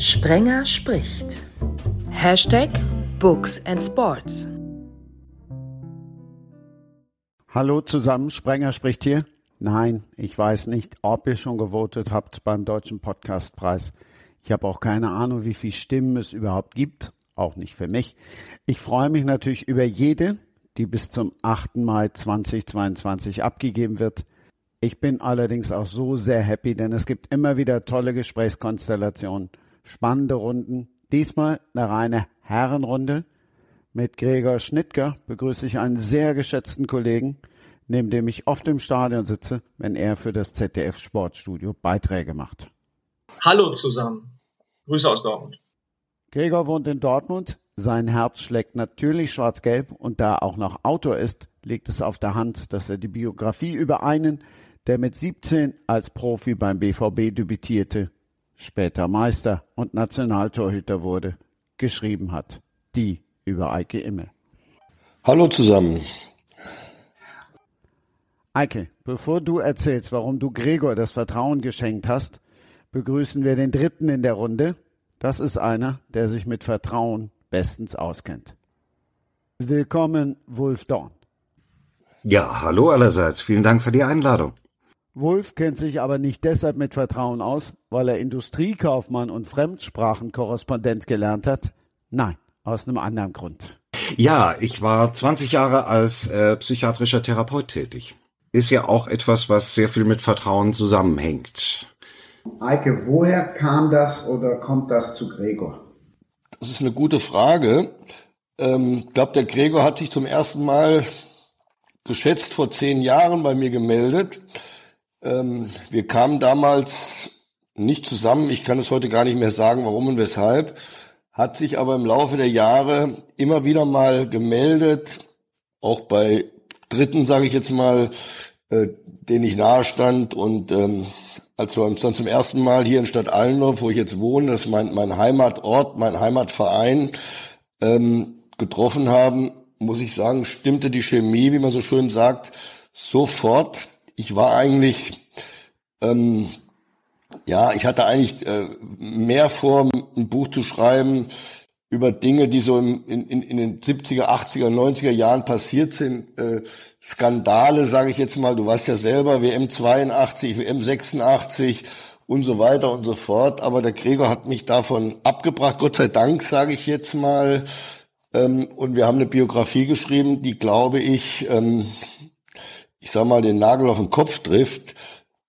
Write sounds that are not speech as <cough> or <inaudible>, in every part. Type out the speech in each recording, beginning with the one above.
Sprenger spricht. Hashtag Books and Sports. Hallo zusammen, Sprenger spricht hier. Nein, ich weiß nicht, ob ihr schon gewotet habt beim Deutschen Podcastpreis. Ich habe auch keine Ahnung, wie viele Stimmen es überhaupt gibt. Auch nicht für mich. Ich freue mich natürlich über jede, die bis zum 8. Mai 2022 abgegeben wird. Ich bin allerdings auch so sehr happy, denn es gibt immer wieder tolle Gesprächskonstellationen, spannende Runden. Diesmal eine reine Herrenrunde. Mit Gregor Schnittger begrüße ich einen sehr geschätzten Kollegen, neben dem ich oft im Stadion sitze, wenn er für das ZDF Sportstudio Beiträge macht. Hallo zusammen. Grüße aus Dortmund. Gregor wohnt in Dortmund. Sein Herz schlägt natürlich schwarz-gelb und da er auch noch Autor ist, liegt es auf der Hand, dass er die Biografie über einen, der mit 17 als Profi beim BVB debütierte, später Meister und Nationaltorhüter wurde, geschrieben hat. Die über Eike Immel. Hallo zusammen. Eike, bevor du erzählst, warum du Gregor das Vertrauen geschenkt hast, begrüßen wir den dritten in der Runde. Das ist einer, der sich mit Vertrauen bestens auskennt. Willkommen, Wolf Dorn. Ja, hallo allerseits. Vielen Dank für die Einladung. Wolf kennt sich aber nicht deshalb mit Vertrauen aus, weil er Industriekaufmann und Fremdsprachenkorrespondent gelernt hat. Nein, aus einem anderen Grund. Ja, ich war 20 Jahre als äh, psychiatrischer Therapeut tätig. Ist ja auch etwas, was sehr viel mit Vertrauen zusammenhängt. Eike, woher kam das oder kommt das zu Gregor? Das ist eine gute Frage. Ähm, ich glaube, der Gregor hat sich zum ersten Mal geschätzt vor zehn Jahren bei mir gemeldet. Ähm, wir kamen damals nicht zusammen. Ich kann es heute gar nicht mehr sagen, warum und weshalb. Hat sich aber im Laufe der Jahre immer wieder mal gemeldet, auch bei Dritten, sage ich jetzt mal, äh, denen ich nahe stand. Und ähm, als wir uns dann zum ersten Mal hier in Stadt Allendorf, wo ich jetzt wohne, das ist mein, mein Heimatort, mein Heimatverein, ähm, getroffen haben, muss ich sagen, stimmte die Chemie, wie man so schön sagt, sofort. Ich war eigentlich, ähm, ja, ich hatte eigentlich äh, mehr vor, ein Buch zu schreiben über Dinge, die so in, in, in den 70er, 80er, 90er Jahren passiert sind. Äh, Skandale, sage ich jetzt mal. Du weißt ja selber, WM 82, WM 86 und so weiter und so fort. Aber der Gregor hat mich davon abgebracht. Gott sei Dank, sage ich jetzt mal. Ähm, und wir haben eine Biografie geschrieben, die, glaube ich, ähm, ich sag mal, den Nagel auf den Kopf trifft.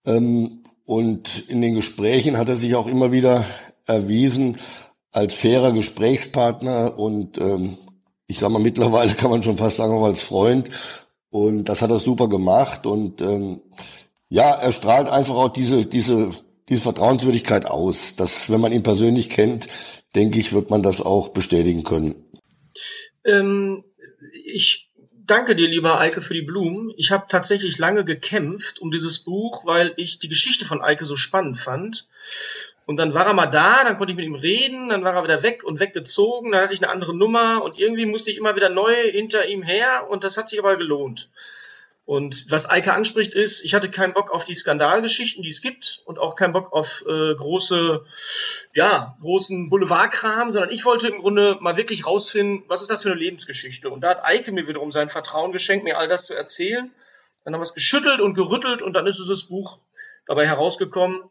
Ähm, und in den Gesprächen hat er sich auch immer wieder erwiesen als fairer Gesprächspartner und ähm, ich sag mal, mittlerweile kann man schon fast sagen, auch als Freund. Und das hat er super gemacht. Und ähm, ja, er strahlt einfach auch diese, diese, diese Vertrauenswürdigkeit aus. Dass, wenn man ihn persönlich kennt, denke ich, wird man das auch bestätigen können. Ähm, ich danke dir, lieber Eike, für die Blumen. Ich habe tatsächlich lange gekämpft um dieses Buch, weil ich die Geschichte von Eike so spannend fand. Und dann war er mal da, dann konnte ich mit ihm reden, dann war er wieder weg und weggezogen, dann hatte ich eine andere Nummer und irgendwie musste ich immer wieder neu hinter ihm her und das hat sich aber gelohnt. Und was Eike anspricht ist, ich hatte keinen Bock auf die Skandalgeschichten, die es gibt und auch keinen Bock auf äh, große, ja, großen Boulevardkram, sondern ich wollte im Grunde mal wirklich rausfinden, was ist das für eine Lebensgeschichte. Und da hat Eike mir wiederum sein Vertrauen geschenkt, mir all das zu erzählen. Dann haben wir es geschüttelt und gerüttelt und dann ist es das Buch dabei herausgekommen.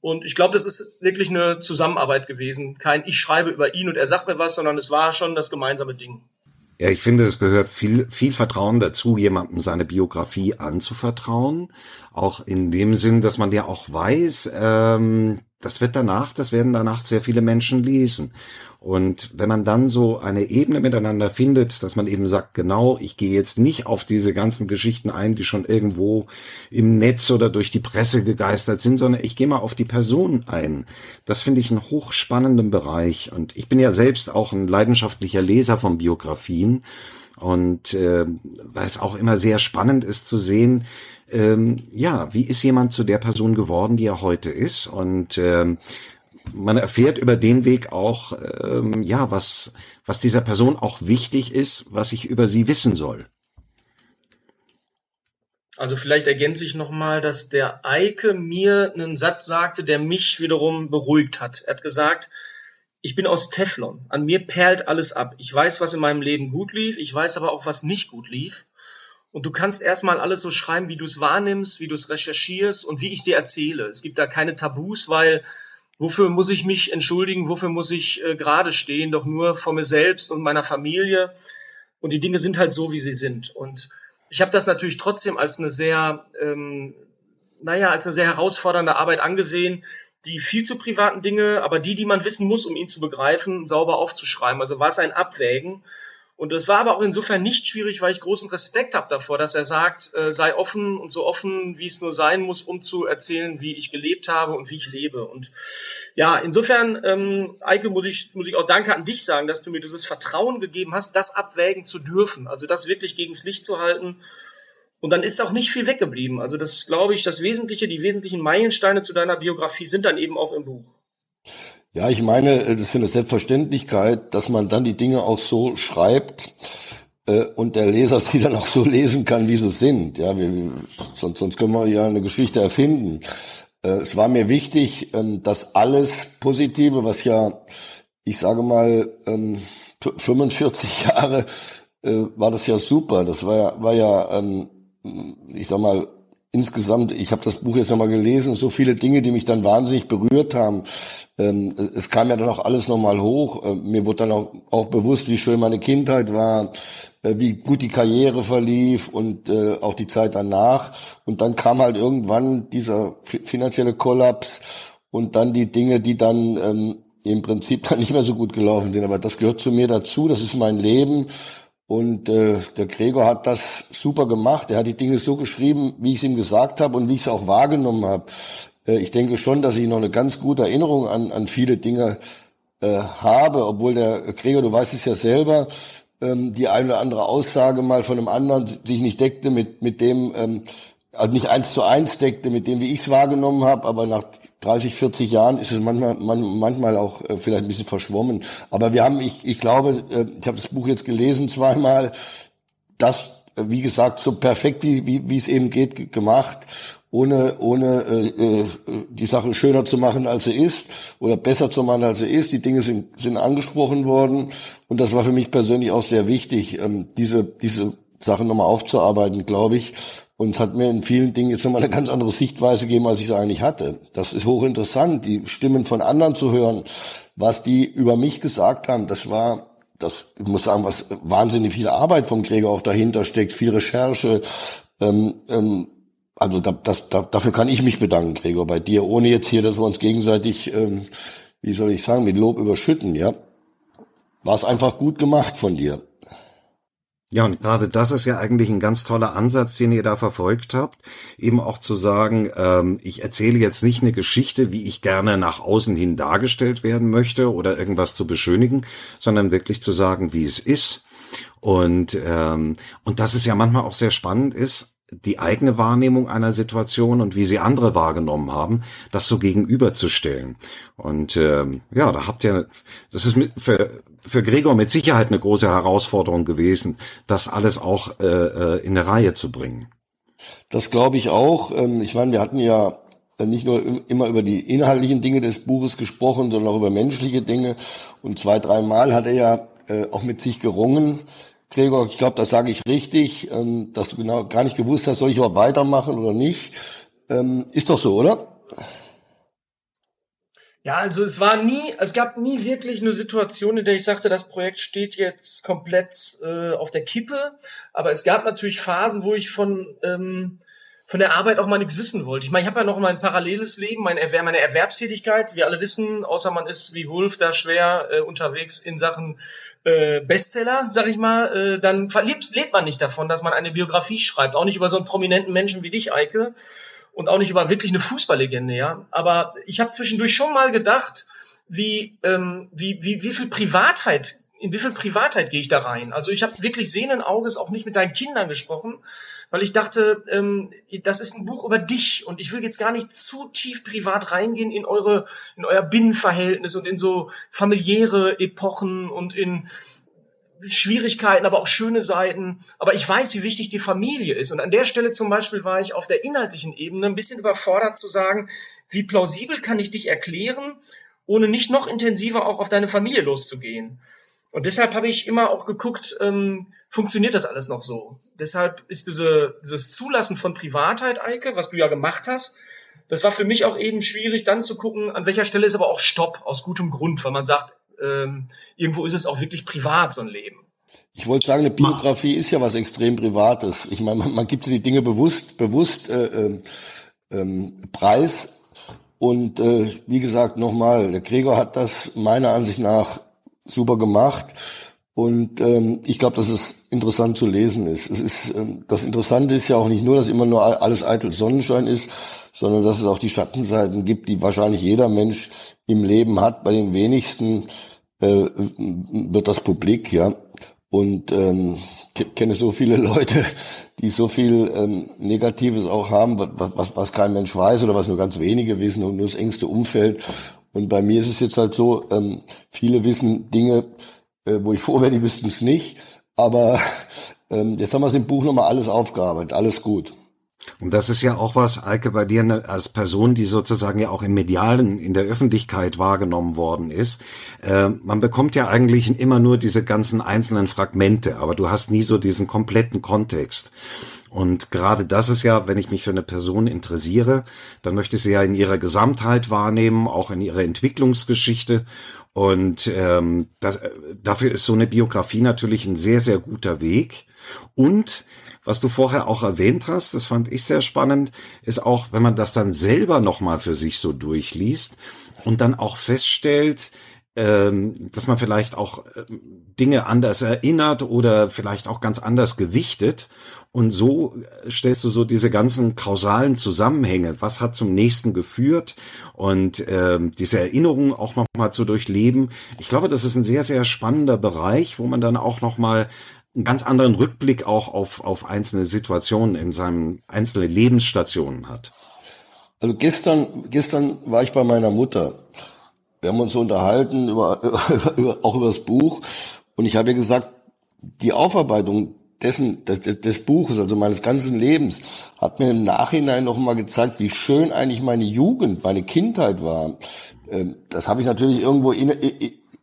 Und ich glaube, das ist wirklich eine Zusammenarbeit gewesen. Kein ich schreibe über ihn und er sagt mir was, sondern es war schon das gemeinsame Ding. Ja, ich finde, es gehört viel, viel Vertrauen dazu, jemandem seine Biografie anzuvertrauen. Auch in dem Sinn, dass man ja auch weiß, ähm, das wird danach, das werden danach sehr viele Menschen lesen. Und wenn man dann so eine Ebene miteinander findet, dass man eben sagt, genau, ich gehe jetzt nicht auf diese ganzen Geschichten ein, die schon irgendwo im Netz oder durch die Presse gegeistert sind, sondern ich gehe mal auf die Person ein. Das finde ich einen hochspannenden Bereich. Und ich bin ja selbst auch ein leidenschaftlicher Leser von Biografien. Und äh, weil es auch immer sehr spannend ist zu sehen, ähm, ja, wie ist jemand zu der Person geworden, die er heute ist? Und ähm, man erfährt über den Weg auch, ähm, ja, was, was dieser Person auch wichtig ist, was ich über sie wissen soll. Also vielleicht ergänze ich nochmal, dass der Eike mir einen Satz sagte, der mich wiederum beruhigt hat. Er hat gesagt, ich bin aus Teflon. An mir perlt alles ab. Ich weiß, was in meinem Leben gut lief. Ich weiß aber auch, was nicht gut lief. Und du kannst erstmal alles so schreiben, wie du es wahrnimmst, wie du es recherchierst und wie ich dir erzähle. Es gibt da keine Tabus, weil wofür muss ich mich entschuldigen, wofür muss ich äh, gerade stehen, doch nur vor mir selbst und meiner Familie. Und die Dinge sind halt so, wie sie sind. Und ich habe das natürlich trotzdem als eine sehr, ähm, naja, als eine sehr herausfordernde Arbeit angesehen, die viel zu privaten Dinge, aber die, die man wissen muss, um ihn zu begreifen, sauber aufzuschreiben. Also war es ein Abwägen. Und es war aber auch insofern nicht schwierig, weil ich großen Respekt habe davor, dass er sagt, äh, sei offen und so offen, wie es nur sein muss, um zu erzählen, wie ich gelebt habe und wie ich lebe. Und ja, insofern, ähm, Eike, muss ich, muss ich auch Danke an dich sagen, dass du mir dieses Vertrauen gegeben hast, das abwägen zu dürfen. Also das wirklich gegens Licht zu halten. Und dann ist auch nicht viel weggeblieben. Also das glaube ich, das Wesentliche, die wesentlichen Meilensteine zu deiner Biografie sind dann eben auch im Buch. Ja, ich meine, das ist eine Selbstverständlichkeit, dass man dann die Dinge auch so schreibt äh, und der Leser <laughs> sie dann auch so lesen kann, wie sie sind. Ja, wir, sonst, sonst können wir ja eine Geschichte erfinden. Äh, es war mir wichtig, ähm, dass alles Positive, was ja, ich sage mal, ähm, 45 Jahre äh, war das ja super. Das war ja, war ja, ähm, ich sag mal, insgesamt, ich habe das Buch jetzt nochmal gelesen, so viele Dinge, die mich dann wahnsinnig berührt haben. Ähm, es kam ja dann auch alles nochmal hoch. Äh, mir wurde dann auch, auch bewusst, wie schön meine Kindheit war, äh, wie gut die Karriere verlief und äh, auch die Zeit danach. Und dann kam halt irgendwann dieser finanzielle Kollaps und dann die Dinge, die dann ähm, im Prinzip dann nicht mehr so gut gelaufen sind. Aber das gehört zu mir dazu, das ist mein Leben. Und äh, der Gregor hat das super gemacht. Er hat die Dinge so geschrieben, wie ich es ihm gesagt habe und wie ich es auch wahrgenommen habe. Äh, ich denke schon, dass ich noch eine ganz gute Erinnerung an, an viele Dinge äh, habe, obwohl der Gregor, du weißt es ja selber, ähm, die eine oder andere Aussage mal von einem anderen sich nicht deckte mit, mit dem, ähm, also nicht eins zu eins deckte mit dem, wie ich es wahrgenommen habe, aber nach 30, 40 Jahren ist es manchmal, man, manchmal auch äh, vielleicht ein bisschen verschwommen. Aber wir haben, ich, ich glaube, äh, ich habe das Buch jetzt gelesen zweimal, das, äh, wie gesagt, so perfekt, wie, wie, wie es eben geht, gemacht, ohne, ohne äh, äh, die Sache schöner zu machen, als sie ist, oder besser zu machen, als sie ist. Die Dinge sind, sind angesprochen worden und das war für mich persönlich auch sehr wichtig, ähm, diese, diese Sachen nochmal aufzuarbeiten, glaube ich. Und es hat mir in vielen Dingen jetzt nochmal eine ganz andere Sichtweise gegeben, als ich es eigentlich hatte. Das ist hochinteressant, die Stimmen von anderen zu hören, was die über mich gesagt haben. Das war, das, ich muss sagen, was wahnsinnig viel Arbeit vom Gregor auch dahinter steckt, viel Recherche. Ähm, ähm, also da, das, da, dafür kann ich mich bedanken, Gregor, bei dir, ohne jetzt hier, dass wir uns gegenseitig, ähm, wie soll ich sagen, mit Lob überschütten, ja. War es einfach gut gemacht von dir. Ja, und gerade das ist ja eigentlich ein ganz toller Ansatz, den ihr da verfolgt habt, eben auch zu sagen, ähm, ich erzähle jetzt nicht eine Geschichte, wie ich gerne nach außen hin dargestellt werden möchte oder irgendwas zu beschönigen, sondern wirklich zu sagen, wie es ist. Und, ähm, und dass es ja manchmal auch sehr spannend ist, die eigene Wahrnehmung einer Situation und wie sie andere wahrgenommen haben, das so gegenüberzustellen. Und ähm, ja, da habt ihr, das ist mit, für, für Gregor mit Sicherheit eine große Herausforderung gewesen, das alles auch äh, äh, in eine Reihe zu bringen. Das glaube ich auch. Ähm, ich meine, wir hatten ja nicht nur immer über die inhaltlichen Dinge des Buches gesprochen, sondern auch über menschliche Dinge. Und zwei, dreimal hat er ja äh, auch mit sich gerungen. Gregor, ich glaube, das sage ich richtig, ähm, dass du genau gar nicht gewusst hast, soll ich überhaupt weitermachen oder nicht. Ähm, ist doch so, oder? Ja, also es war nie, es gab nie wirklich eine Situation, in der ich sagte, das Projekt steht jetzt komplett äh, auf der Kippe. Aber es gab natürlich Phasen, wo ich von ähm, von der Arbeit auch mal nichts wissen wollte. Ich meine, ich habe ja noch mein paralleles Leben, meine, Erwer meine Erwerbstätigkeit. Wir alle wissen, außer man ist wie Wolf da schwer äh, unterwegs in Sachen äh, Bestseller, sag ich mal, äh, dann lebt, lebt man nicht davon, dass man eine Biografie schreibt. Auch nicht über so einen prominenten Menschen wie dich, Eike und auch nicht über wirklich eine Fußballlegende, ja. Aber ich habe zwischendurch schon mal gedacht, wie, ähm, wie, wie, wie viel Privatheit, in wie viel Privatheit gehe ich da rein? Also ich habe wirklich sehenden Auges auch nicht mit deinen Kindern gesprochen, weil ich dachte, ähm, das ist ein Buch über dich und ich will jetzt gar nicht zu tief privat reingehen in eure, in euer Binnenverhältnis und in so familiäre Epochen und in Schwierigkeiten, aber auch schöne Seiten. Aber ich weiß, wie wichtig die Familie ist. Und an der Stelle zum Beispiel war ich auf der inhaltlichen Ebene ein bisschen überfordert zu sagen, wie plausibel kann ich dich erklären ohne nicht noch intensiver auch auf deine Familie loszugehen. Und deshalb habe ich immer auch geguckt, ähm, funktioniert das alles noch so? Deshalb ist diese, dieses Zulassen von Privatheit, Eike, was du ja gemacht hast, das war für mich auch eben schwierig, dann zu gucken, an welcher Stelle ist aber auch Stopp, aus gutem Grund, weil man sagt, ähm, irgendwo ist es auch wirklich privat, so ein Leben. Ich wollte sagen, eine Biografie ist ja was extrem Privates. Ich meine, man, man gibt die Dinge bewusst, bewusst äh, äh, ähm, preis. Und äh, wie gesagt, nochmal, der Gregor hat das meiner Ansicht nach super gemacht. Und ähm, ich glaube, dass es interessant zu lesen ist. Es ist ähm, das Interessante ist ja auch nicht nur, dass immer nur alles eitel Sonnenschein ist, sondern dass es auch die Schattenseiten gibt, die wahrscheinlich jeder Mensch im Leben hat. Bei den wenigsten äh, wird das publik, ja. Und ähm, kenne so viele <laughs> Leute, die so viel ähm, Negatives auch haben, was, was, was kein Mensch weiß oder was nur ganz wenige wissen und nur das engste Umfeld. Und bei mir ist es jetzt halt so, ähm, viele wissen Dinge, äh, wo ich froh wäre, die wüssten es nicht. Aber ähm, jetzt haben wir es im Buch nochmal alles aufgearbeitet, alles gut. Und das ist ja auch was, Eike, bei dir ne, als Person, die sozusagen ja auch im Medialen, in der Öffentlichkeit wahrgenommen worden ist. Äh, man bekommt ja eigentlich immer nur diese ganzen einzelnen Fragmente, aber du hast nie so diesen kompletten Kontext. Und gerade das ist ja, wenn ich mich für eine Person interessiere, dann möchte ich sie ja in ihrer Gesamtheit wahrnehmen, auch in ihrer Entwicklungsgeschichte. Und ähm, das, äh, dafür ist so eine Biografie natürlich ein sehr, sehr guter Weg. Und was du vorher auch erwähnt hast, das fand ich sehr spannend, ist auch, wenn man das dann selber nochmal für sich so durchliest und dann auch feststellt, ähm, dass man vielleicht auch ähm, Dinge anders erinnert oder vielleicht auch ganz anders gewichtet. Und so stellst du so diese ganzen kausalen Zusammenhänge. Was hat zum nächsten geführt? Und ähm, diese Erinnerungen auch nochmal zu durchleben. Ich glaube, das ist ein sehr, sehr spannender Bereich, wo man dann auch nochmal einen ganz anderen Rückblick auch auf, auf einzelne Situationen in seinem einzelne Lebensstationen hat. Also gestern, gestern war ich bei meiner Mutter. Wir haben uns unterhalten über, <laughs> über, über auch über das Buch und ich habe ihr gesagt, die Aufarbeitung dessen, des, des Buches, also meines ganzen Lebens, hat mir im Nachhinein noch mal gezeigt, wie schön eigentlich meine Jugend, meine Kindheit war. Ähm, das habe ich natürlich irgendwo in,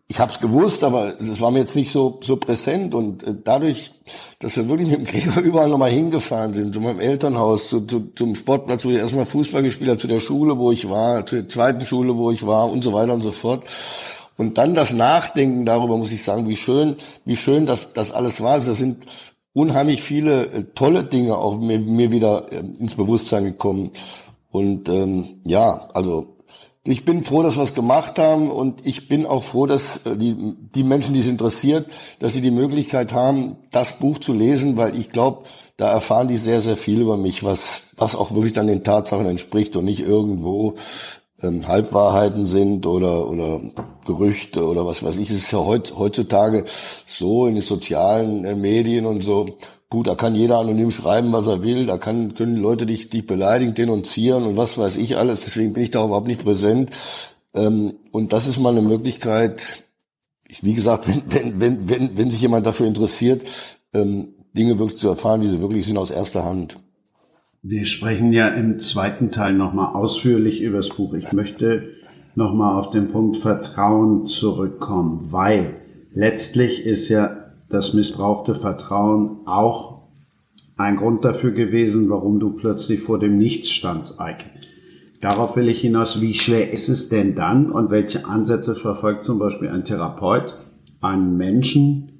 ich habe es gewusst, aber es war mir jetzt nicht so so präsent und äh, dadurch, dass wir wirklich mit dem Gregor <laughs> überall nochmal hingefahren sind, zu meinem Elternhaus, zu, zu, zum Sportplatz, wo ich erstmal Fußball gespielt habe, zu der Schule, wo ich war, zur zweiten Schule, wo ich war und so weiter und so fort. Und dann das Nachdenken darüber, muss ich sagen, wie schön, wie schön das, das alles war. Also das sind unheimlich viele äh, tolle Dinge auch mir, mir wieder äh, ins Bewusstsein gekommen. Und ähm, ja, also ich bin froh, dass wir es gemacht haben und ich bin auch froh, dass äh, die, die Menschen, die es interessiert, dass sie die Möglichkeit haben, das Buch zu lesen, weil ich glaube, da erfahren die sehr, sehr viel über mich, was, was auch wirklich dann den Tatsachen entspricht und nicht irgendwo ähm, Halbwahrheiten sind oder, oder Gerüchte oder was weiß ich. Es ist ja heut, heutzutage so in den sozialen äh, Medien und so, Gut, da kann jeder anonym schreiben, was er will. Da kann, können Leute dich, dich beleidigen, denunzieren und was weiß ich alles. Deswegen bin ich da überhaupt nicht präsent. Ähm, und das ist mal eine Möglichkeit, wie gesagt, <laughs> wenn, wenn, wenn, wenn, wenn sich jemand dafür interessiert, ähm, Dinge wirklich zu erfahren, wie sie wirklich sind, aus erster Hand. Wir sprechen ja im zweiten Teil nochmal ausführlich über das Buch. Ich möchte nochmal auf den Punkt Vertrauen zurückkommen, weil letztlich ist ja das missbrauchte Vertrauen auch ein Grund dafür gewesen, warum du plötzlich vor dem Nichts standst, Eike. Darauf will ich hinaus, wie schwer ist es denn dann und welche Ansätze verfolgt zum Beispiel ein Therapeut, einen Menschen,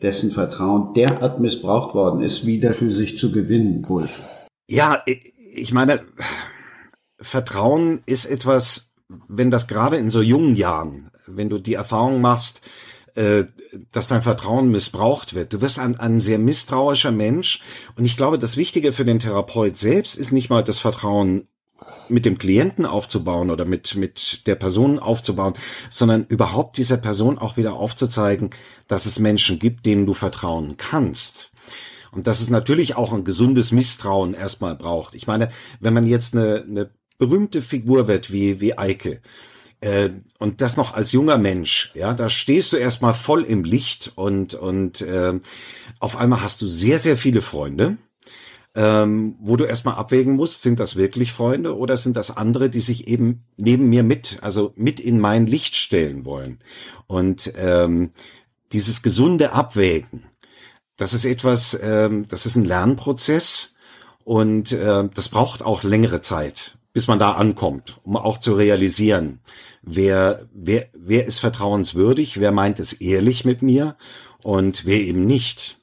dessen Vertrauen derart missbraucht worden ist, wieder für sich zu gewinnen, Wolf? Ja, ich meine, Vertrauen ist etwas, wenn das gerade in so jungen Jahren, wenn du die Erfahrung machst, äh, dass dein Vertrauen missbraucht wird. Du wirst ein, ein sehr misstrauischer Mensch. Und ich glaube, das Wichtige für den Therapeut selbst ist nicht mal das Vertrauen mit dem Klienten aufzubauen oder mit, mit der Person aufzubauen, sondern überhaupt dieser Person auch wieder aufzuzeigen, dass es Menschen gibt, denen du vertrauen kannst. Und dass es natürlich auch ein gesundes Misstrauen erstmal braucht. Ich meine, wenn man jetzt eine, eine berühmte Figur wird wie, wie Eike, äh, und das noch als junger Mensch, ja, da stehst du erstmal voll im Licht und und äh, auf einmal hast du sehr sehr viele Freunde, ähm, wo du erstmal abwägen musst, sind das wirklich Freunde oder sind das andere, die sich eben neben mir mit, also mit in mein Licht stellen wollen. Und ähm, dieses gesunde Abwägen, das ist etwas, ähm, das ist ein Lernprozess und äh, das braucht auch längere Zeit, bis man da ankommt, um auch zu realisieren, wer, wer, wer ist vertrauenswürdig, wer meint es ehrlich mit mir und wer eben nicht.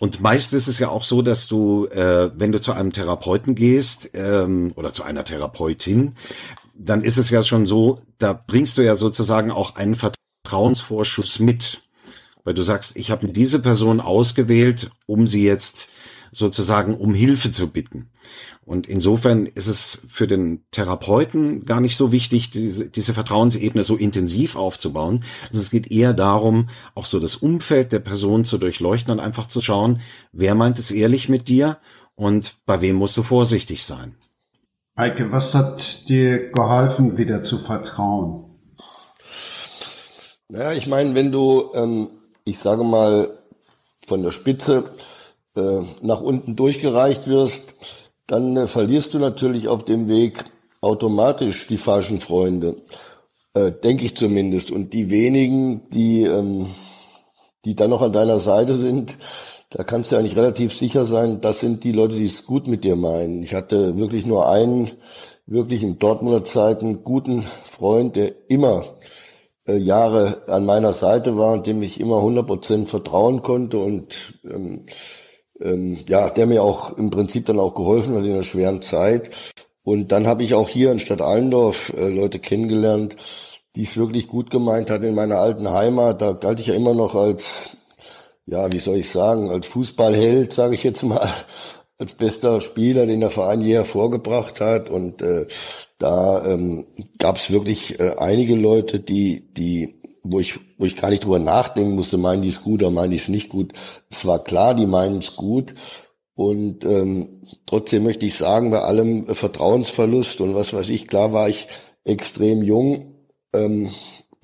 Und meist ist es ja auch so, dass du, äh, wenn du zu einem Therapeuten gehst ähm, oder zu einer Therapeutin, dann ist es ja schon so, da bringst du ja sozusagen auch einen Vertrauensvorschuss mit, weil du sagst, ich habe diese Person ausgewählt, um sie jetzt sozusagen um Hilfe zu bitten. Und insofern ist es für den Therapeuten gar nicht so wichtig, diese, diese Vertrauensebene so intensiv aufzubauen. Also es geht eher darum, auch so das Umfeld der Person zu durchleuchten und einfach zu schauen, wer meint es ehrlich mit dir und bei wem musst du vorsichtig sein. Eike, was hat dir geholfen, wieder zu vertrauen? Naja, ich meine, wenn du, ähm, ich sage mal, von der Spitze äh, nach unten durchgereicht wirst, dann äh, verlierst du natürlich auf dem Weg automatisch die falschen Freunde, äh, denke ich zumindest. Und die wenigen, die, ähm, die dann noch an deiner Seite sind, da kannst du eigentlich relativ sicher sein, das sind die Leute, die es gut mit dir meinen. Ich hatte wirklich nur einen, wirklich in Dortmunder Zeiten guten Freund, der immer Jahre an meiner Seite war dem ich immer 100% vertrauen konnte und ähm, ähm, ja, der mir auch im Prinzip dann auch geholfen hat in einer schweren Zeit. Und dann habe ich auch hier in Stadt Allendorf äh, Leute kennengelernt, die es wirklich gut gemeint hat in meiner alten Heimat. Da galt ich ja immer noch als, ja, wie soll ich sagen, als Fußballheld, sage ich jetzt mal, als bester Spieler, den der Verein je hervorgebracht hat. Und äh, da ähm, gab es wirklich äh, einige Leute, die, die wo ich, wo ich gar nicht drüber nachdenken musste, meinen die es gut oder meinen die es nicht gut. Es war klar, die meinen es gut. Und ähm, trotzdem möchte ich sagen, bei allem Vertrauensverlust und was weiß ich, klar war ich extrem jung. Ähm,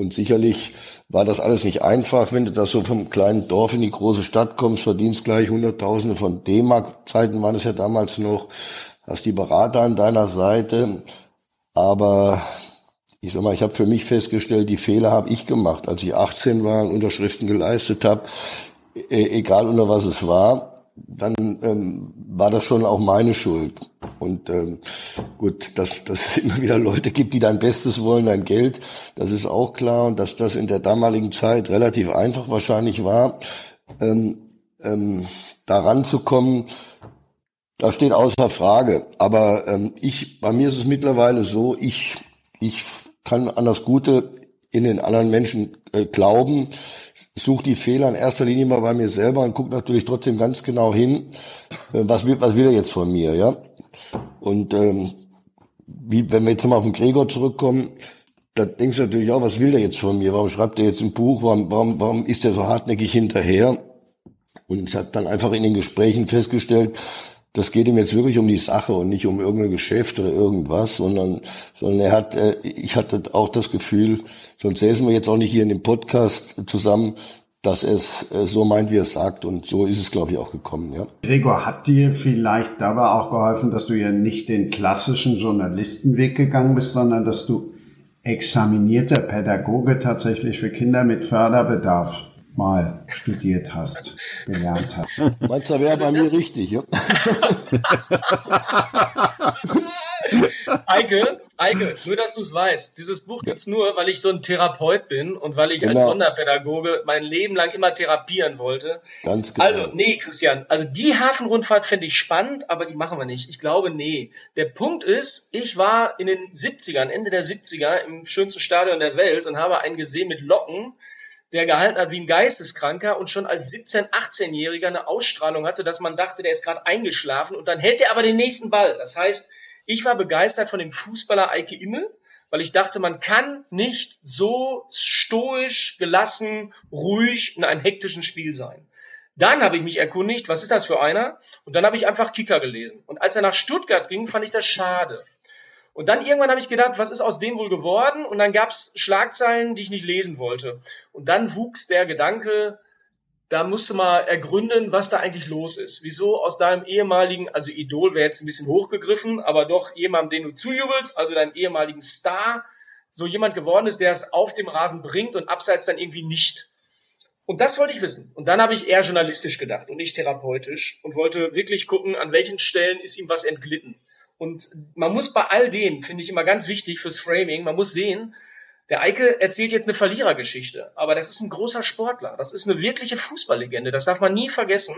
und sicherlich war das alles nicht einfach, wenn du da so vom kleinen Dorf in die große Stadt kommst, verdienst gleich Hunderttausende von D-Mark-Zeiten waren es ja damals noch, hast die Berater an deiner Seite. Aber ich sag mal, ich habe für mich festgestellt, die Fehler habe ich gemacht, als ich 18 war und Unterschriften geleistet habe, e egal unter was es war, dann ähm, war das schon auch meine Schuld. Und ähm, gut, dass, dass es immer wieder Leute gibt, die dein Bestes wollen, dein Geld, das ist auch klar. Und dass das in der damaligen Zeit relativ einfach wahrscheinlich war, ähm, ähm, daran zu kommen, da steht außer Frage. Aber ähm, ich, bei mir ist es mittlerweile so, ich, ich kann an das Gute in den anderen Menschen äh, glauben, suche die Fehler in erster Linie mal bei mir selber und gucke natürlich trotzdem ganz genau hin, äh, was, will, was will er jetzt von mir, ja? Und ähm, wie, wenn wir jetzt mal auf den Gregor zurückkommen, da denkst du natürlich auch, was will der jetzt von mir? Warum schreibt er jetzt ein Buch? Warum, warum, warum ist er so hartnäckig hinterher? Und ich habe dann einfach in den Gesprächen festgestellt, das geht ihm jetzt wirklich um die Sache und nicht um irgendein Geschäft oder irgendwas, sondern, sondern er hat, äh, ich hatte auch das Gefühl, sonst säßen wir jetzt auch nicht hier in dem Podcast zusammen, dass es äh, so meint, wie er es sagt. Und so ist es, glaube ich, auch gekommen, ja. Gregor, hat dir vielleicht dabei auch geholfen, dass du ja nicht den klassischen Journalistenweg gegangen bist, sondern dass du examinierter Pädagoge tatsächlich für Kinder mit Förderbedarf mal studiert hast, gelernt hast. Meinst du, wäre bei mir richtig, ja? Eike, Eike, nur dass du es weißt, dieses Buch gibt's nur, weil ich so ein Therapeut bin und weil ich Genau. als Sonderpädagoge mein Leben lang immer therapieren wollte. Ganz genau. Also, nee, Christian, also die Hafenrundfahrt fände ich spannend, aber die machen wir nicht. Ich glaube, nee. Der Punkt ist, ich war in den 70ern, Ende der 70er, im schönsten Stadion der Welt und habe einen gesehen mit Locken, der gehalten hat wie ein Geisteskranker und schon als 17-, 18-Jähriger eine Ausstrahlung hatte, dass man dachte, der ist gerade eingeschlafen und dann hält er aber den nächsten Ball. Das heißt, ich war begeistert von dem Fußballer Eike Immel, weil ich dachte, man kann nicht so stoisch, gelassen, ruhig in einem hektischen Spiel sein. Dann habe ich mich erkundigt, was ist das für einer? Und dann habe ich einfach Kicker gelesen. Und als er nach Stuttgart ging, fand ich das schade. Und dann irgendwann habe ich gedacht, was ist aus dem wohl geworden? Und dann gab es Schlagzeilen, die ich nicht lesen wollte. Und dann wuchs der Gedanke, da musst du mal ergründen, was da eigentlich los ist. Wieso aus deinem ehemaligen, also Idol wäre jetzt ein bisschen hochgegriffen, aber doch jemandem, den du zujubelst, also deinem ehemaligen Star, so jemand geworden ist, der es auf dem Rasen bringt und abseits dann irgendwie nicht. Und das wollte ich wissen. Und dann habe ich eher journalistisch gedacht und nicht therapeutisch und wollte wirklich gucken, an welchen Stellen ist ihm was entglitten. Und man muss bei all dem, finde ich immer ganz wichtig fürs Framing, man muss sehen, der Eike erzählt jetzt eine Verlierergeschichte, aber das ist ein großer Sportler. Das ist eine wirkliche Fußballlegende. Das darf man nie vergessen.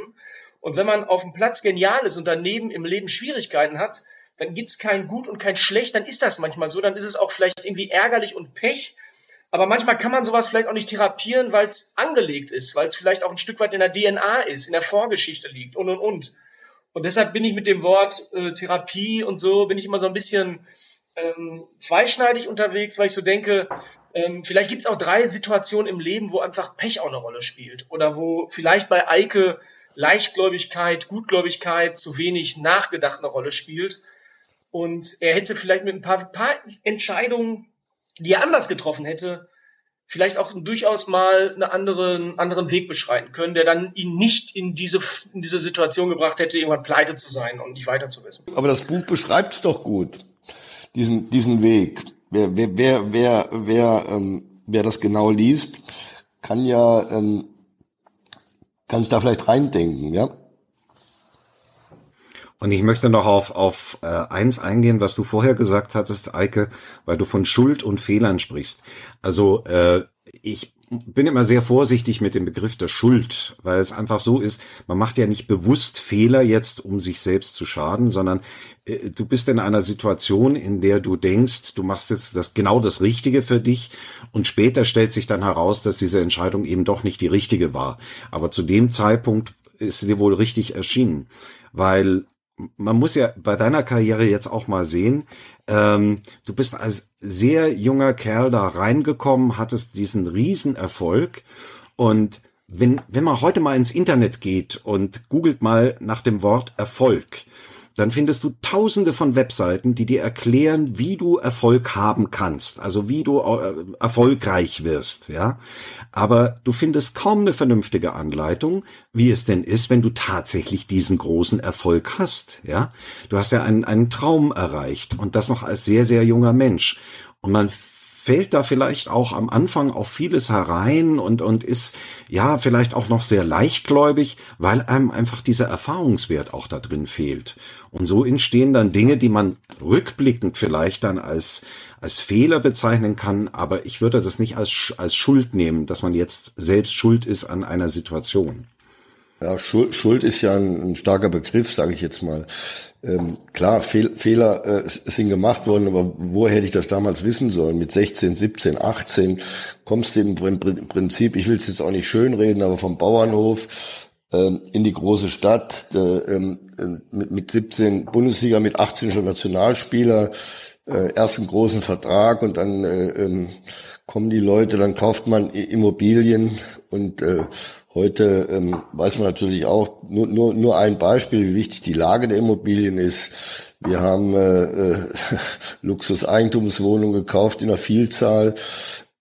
Und wenn man auf dem Platz genial ist und daneben im Leben Schwierigkeiten hat, dann gibt's kein Gut und kein Schlecht. Dann ist das manchmal so. Dann ist es auch vielleicht irgendwie ärgerlich und Pech. Aber manchmal kann man sowas vielleicht auch nicht therapieren, weil es angelegt ist, weil es vielleicht auch ein Stück weit in der DNA ist, in der Vorgeschichte liegt und und und. Und deshalb bin ich mit dem Wort äh, Therapie und so, bin ich immer so ein bisschen ähm, zweischneidig unterwegs, weil ich so denke, ähm, vielleicht gibt es auch drei Situationen im Leben, wo einfach Pech auch eine Rolle spielt. Oder wo vielleicht bei Eike Leichtgläubigkeit, Gutgläubigkeit, zu wenig nachgedacht eine Rolle spielt. Und er hätte vielleicht mit ein paar, paar Entscheidungen, die er anders getroffen hätte, vielleicht auch durchaus mal einen anderen, anderen Weg beschreiten können, der dann ihn nicht in diese, in diese Situation gebracht hätte, irgendwann pleite zu sein und nicht weiter zu wissen. Aber das Buch beschreibt es doch gut diesen, diesen Weg. Wer, wer, wer, wer, wer, ähm, wer das genau liest, kann ja, ähm, kann es da vielleicht reindenken, ja. Und ich möchte noch auf, auf äh, eins eingehen, was du vorher gesagt hattest, Eike, weil du von Schuld und Fehlern sprichst. Also äh, ich bin immer sehr vorsichtig mit dem Begriff der Schuld, weil es einfach so ist, man macht ja nicht bewusst Fehler jetzt, um sich selbst zu schaden, sondern äh, du bist in einer Situation, in der du denkst, du machst jetzt das genau das Richtige für dich und später stellt sich dann heraus, dass diese Entscheidung eben doch nicht die richtige war. Aber zu dem Zeitpunkt ist sie dir wohl richtig erschienen, weil man muss ja bei deiner Karriere jetzt auch mal sehen, ähm, du bist als sehr junger Kerl da reingekommen, hattest diesen Riesenerfolg. Und wenn, wenn man heute mal ins Internet geht und googelt mal nach dem Wort Erfolg, dann findest du tausende von Webseiten, die dir erklären, wie du Erfolg haben kannst, also wie du äh, erfolgreich wirst, ja. Aber du findest kaum eine vernünftige Anleitung, wie es denn ist, wenn du tatsächlich diesen großen Erfolg hast, ja. Du hast ja einen, einen Traum erreicht und das noch als sehr, sehr junger Mensch. Und man fällt da vielleicht auch am Anfang auf vieles herein und, und ist ja vielleicht auch noch sehr leichtgläubig, weil einem einfach dieser Erfahrungswert auch da drin fehlt. Und so entstehen dann Dinge, die man rückblickend vielleicht dann als, als Fehler bezeichnen kann, aber ich würde das nicht als, als Schuld nehmen, dass man jetzt selbst schuld ist an einer Situation. Ja, Schuld, Schuld ist ja ein, ein starker Begriff, sage ich jetzt mal. Ähm, klar, Fehl, Fehler äh, sind gemacht worden, aber wo hätte ich das damals wissen sollen? Mit 16, 17, 18 kommst du im Prinzip, ich will es jetzt auch nicht schönreden, aber vom Bauernhof ähm, in die große Stadt, äh, mit, mit 17 Bundesliga, mit 18 schon Nationalspieler, äh, ersten großen Vertrag und dann äh, ähm, kommen die Leute, dann kauft man Immobilien und äh, heute ähm, weiß man natürlich auch nur, nur, nur ein Beispiel, wie wichtig die Lage der Immobilien ist. Wir haben äh, äh, <laughs> Luxus-Eigentumswohnungen gekauft in einer Vielzahl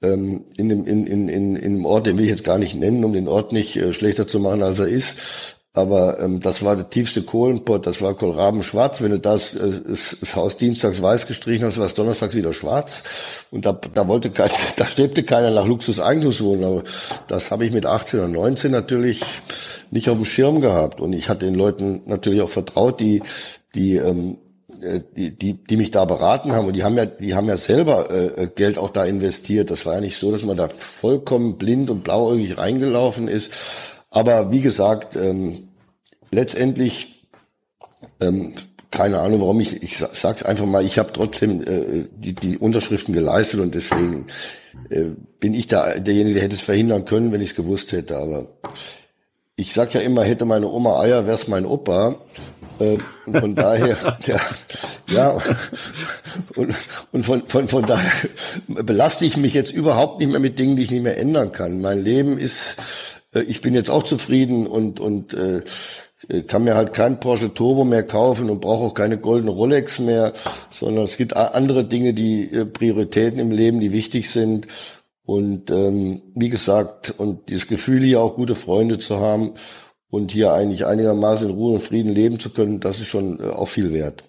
ähm, in, dem, in, in, in, in einem Ort, den will ich jetzt gar nicht nennen, um den Ort nicht äh, schlechter zu machen, als er ist. Aber ähm, das war der tiefste Kohlenpott, das war Kohlraben schwarz. Wenn du das, äh, das, das Haus dienstags weiß gestrichen hast, war es donnerstags wieder schwarz. Und da, da wollte kein, <laughs> da strebte keiner nach Luxus-Eigentumswohnung. Aber das habe ich mit 18 oder 19 natürlich nicht auf dem Schirm gehabt. Und ich hatte den Leuten natürlich auch vertraut, die, die ähm, äh, die, die, die mich da beraten haben und die haben ja, die haben ja selber äh, Geld auch da investiert. Das war ja nicht so, dass man da vollkommen blind und blauäugig reingelaufen ist. Aber wie gesagt, ähm, letztendlich ähm, keine Ahnung, warum ich ich sag's einfach mal, ich habe trotzdem äh, die die Unterschriften geleistet und deswegen äh, bin ich da derjenige, der hätte es verhindern können, wenn ich es gewusst hätte. Aber ich sag ja immer, hätte meine Oma Eier, wär's mein Opa. Äh, und von daher, <laughs> ja, ja und, und von, von, von daher belaste ich mich jetzt überhaupt nicht mehr mit Dingen, die ich nicht mehr ändern kann. Mein Leben ist ich bin jetzt auch zufrieden und, und äh, kann mir halt kein Porsche Turbo mehr kaufen und brauche auch keine goldene Rolex mehr, sondern es gibt andere Dinge, die äh, Prioritäten im Leben, die wichtig sind. Und ähm, wie gesagt, und dieses Gefühl hier auch gute Freunde zu haben und hier eigentlich einigermaßen in Ruhe und Frieden leben zu können, das ist schon äh, auch viel wert.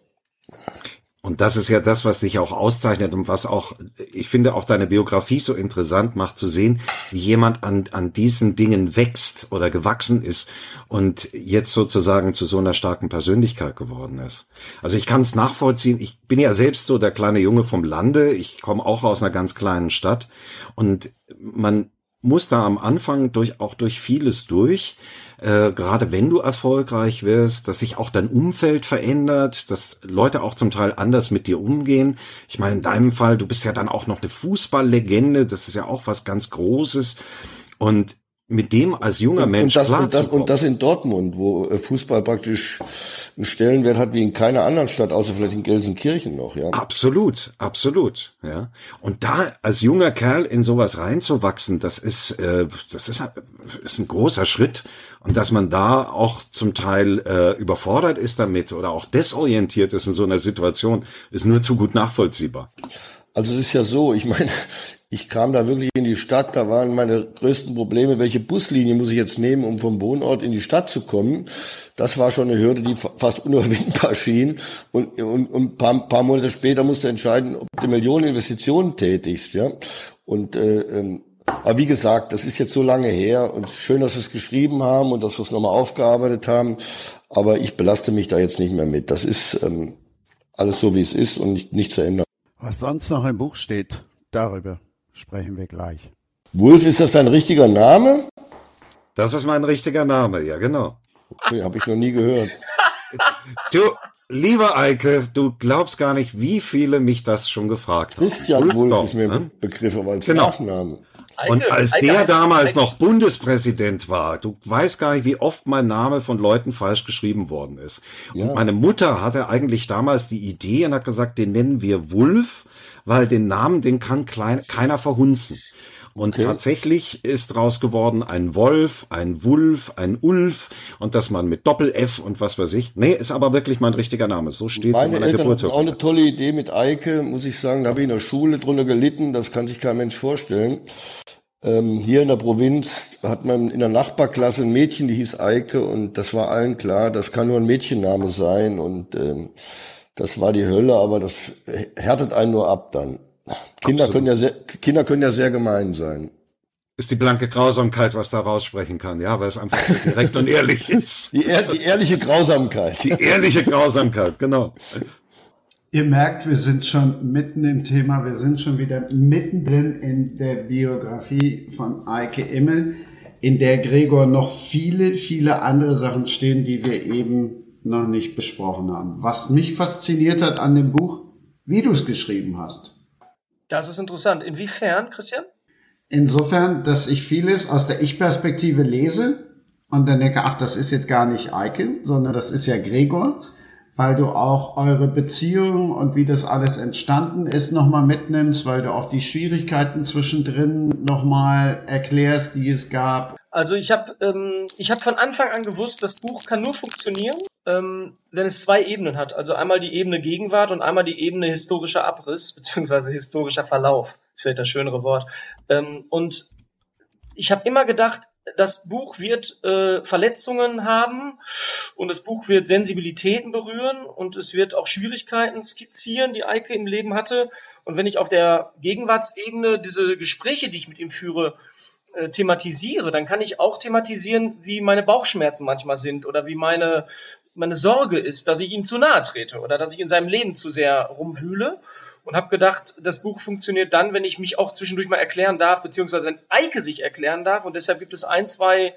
Und das ist ja das, was dich auch auszeichnet und was auch, ich finde, auch deine Biografie so interessant macht zu sehen, wie jemand an, an diesen Dingen wächst oder gewachsen ist und jetzt sozusagen zu so einer starken Persönlichkeit geworden ist. Also ich kann es nachvollziehen. Ich bin ja selbst so der kleine Junge vom Lande. Ich komme auch aus einer ganz kleinen Stadt und man muss da am Anfang durch, auch durch vieles durch äh, gerade wenn du erfolgreich wirst, dass sich auch dein Umfeld verändert, dass Leute auch zum Teil anders mit dir umgehen. Ich meine, in deinem Fall, du bist ja dann auch noch eine Fußballlegende, das ist ja auch was ganz Großes. Und mit dem als junger Mensch und das, und das, und das in Dortmund, wo äh, Fußball praktisch einen Stellenwert hat wie in keiner anderen Stadt, außer vielleicht in Gelsenkirchen noch, ja. Absolut, absolut, ja. Und da als junger Kerl in sowas reinzuwachsen, das ist, äh, das ist, ist ein großer Schritt. Und dass man da auch zum Teil äh, überfordert ist damit oder auch desorientiert ist in so einer Situation, ist nur zu gut nachvollziehbar. Also es ist ja so, ich meine, ich kam da wirklich in die Stadt, da waren meine größten Probleme, welche Buslinie muss ich jetzt nehmen, um vom Wohnort in die Stadt zu kommen. Das war schon eine Hürde, die fast unüberwindbar <laughs> schien. Und, und, und ein paar, paar Monate später musst du entscheiden, ob du Millionen Investitionen tätigst. Ja? Und äh, ähm, aber wie gesagt, das ist jetzt so lange her und schön, dass wir es geschrieben haben und dass wir es nochmal aufgearbeitet haben. Aber ich belaste mich da jetzt nicht mehr mit. Das ist ähm, alles so, wie es ist und nicht, nicht zu ändern. Was sonst noch im Buch steht, darüber sprechen wir gleich. Wolf, ist das dein richtiger Name? Das ist mein richtiger Name, ja, genau. Okay, habe ich noch nie gehört. Du, lieber Eike, du glaubst gar nicht, wie viele mich das schon gefragt haben. Christian Wolf, Wolf ist mir ne? Begriff, aber als genau. Nachname. Und als der damals noch Bundespräsident war, du weißt gar nicht, wie oft mein Name von Leuten falsch geschrieben worden ist. Ja. Und meine Mutter hatte eigentlich damals die Idee und hat gesagt, den nennen wir Wulf, weil den Namen, den kann klein, keiner verhunzen. Und okay. tatsächlich ist draus geworden ein Wolf, ein Wulf, ein Ulf und dass man mit Doppel-F und was weiß ich. Nee, ist aber wirklich mein richtiger Name. So steht Meine in meiner Eltern hatten auch eine tolle Idee mit Eike, muss ich sagen. Da habe ich in der Schule drunter gelitten. Das kann sich kein Mensch vorstellen. Ähm, hier in der Provinz hat man in der Nachbarklasse ein Mädchen, die hieß Eike und das war allen klar, das kann nur ein Mädchenname sein und ähm, das war die Hölle, aber das härtet einen nur ab dann. Kinder können ja sehr, Kinder können ja sehr gemein sein. Ist die blanke Grausamkeit, was da raussprechen kann, ja, weil es einfach so direkt und ehrlich <laughs> ist. Die, ehr, die ehrliche Grausamkeit. Die ehrliche Grausamkeit, genau. Ihr merkt, wir sind schon mitten im Thema, wir sind schon wieder mittendrin in der Biografie von Eike Immel, in der Gregor noch viele, viele andere Sachen stehen, die wir eben noch nicht besprochen haben. Was mich fasziniert hat an dem Buch, wie du es geschrieben hast. Das ist interessant. Inwiefern, Christian? Insofern, dass ich vieles aus der Ich-Perspektive lese und dann denke, ach, das ist jetzt gar nicht Eike, sondern das ist ja Gregor, weil du auch eure Beziehung und wie das alles entstanden ist nochmal mitnimmst, weil du auch die Schwierigkeiten zwischendrin nochmal erklärst, die es gab. Also ich habe ähm, hab von Anfang an gewusst, das Buch kann nur funktionieren, ähm, wenn es zwei Ebenen hat. Also einmal die Ebene Gegenwart und einmal die Ebene historischer Abriss, <laughs> beziehungsweise historischer Verlauf, vielleicht das schönere Wort. Ähm, und ich habe immer gedacht, das Buch wird äh, Verletzungen haben und das Buch wird Sensibilitäten berühren und es wird auch Schwierigkeiten skizzieren, die Eike im Leben hatte. Und wenn ich auf der Gegenwartsebene diese Gespräche, die ich mit ihm führe, äh, thematisiere, dann kann ich auch thematisieren, wie meine Bauchschmerzen manchmal sind oder wie meine, meine Sorge ist, dass ich ihm zu nahe trete oder dass ich in seinem Leben zu sehr rumwühle. Und habe gedacht, das Buch funktioniert dann, wenn ich mich auch zwischendurch mal erklären darf, beziehungsweise wenn Eike sich erklären darf. Und deshalb gibt es ein, zwei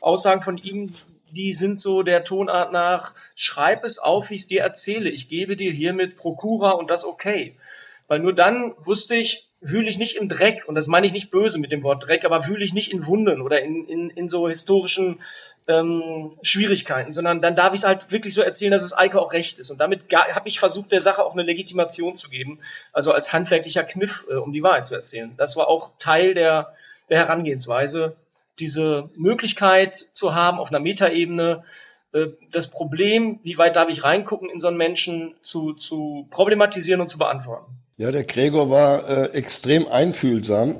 Aussagen von ihm, die sind so der Tonart nach, schreib es auf, wie ich es dir erzähle. Ich gebe dir hiermit Prokura und das okay. Weil nur dann wusste ich, wühle ich nicht im Dreck, und das meine ich nicht böse mit dem Wort Dreck, aber wühle ich nicht in Wunden oder in, in, in so historischen ähm, Schwierigkeiten, sondern dann darf ich es halt wirklich so erzählen, dass es Eike auch recht ist. Und damit habe ich versucht, der Sache auch eine Legitimation zu geben, also als handwerklicher Kniff, äh, um die Wahrheit zu erzählen. Das war auch Teil der, der Herangehensweise, diese Möglichkeit zu haben, auf einer Metaebene äh, das Problem, wie weit darf ich reingucken in so einen Menschen, zu, zu problematisieren und zu beantworten. Ja, der Gregor war äh, extrem einfühlsam.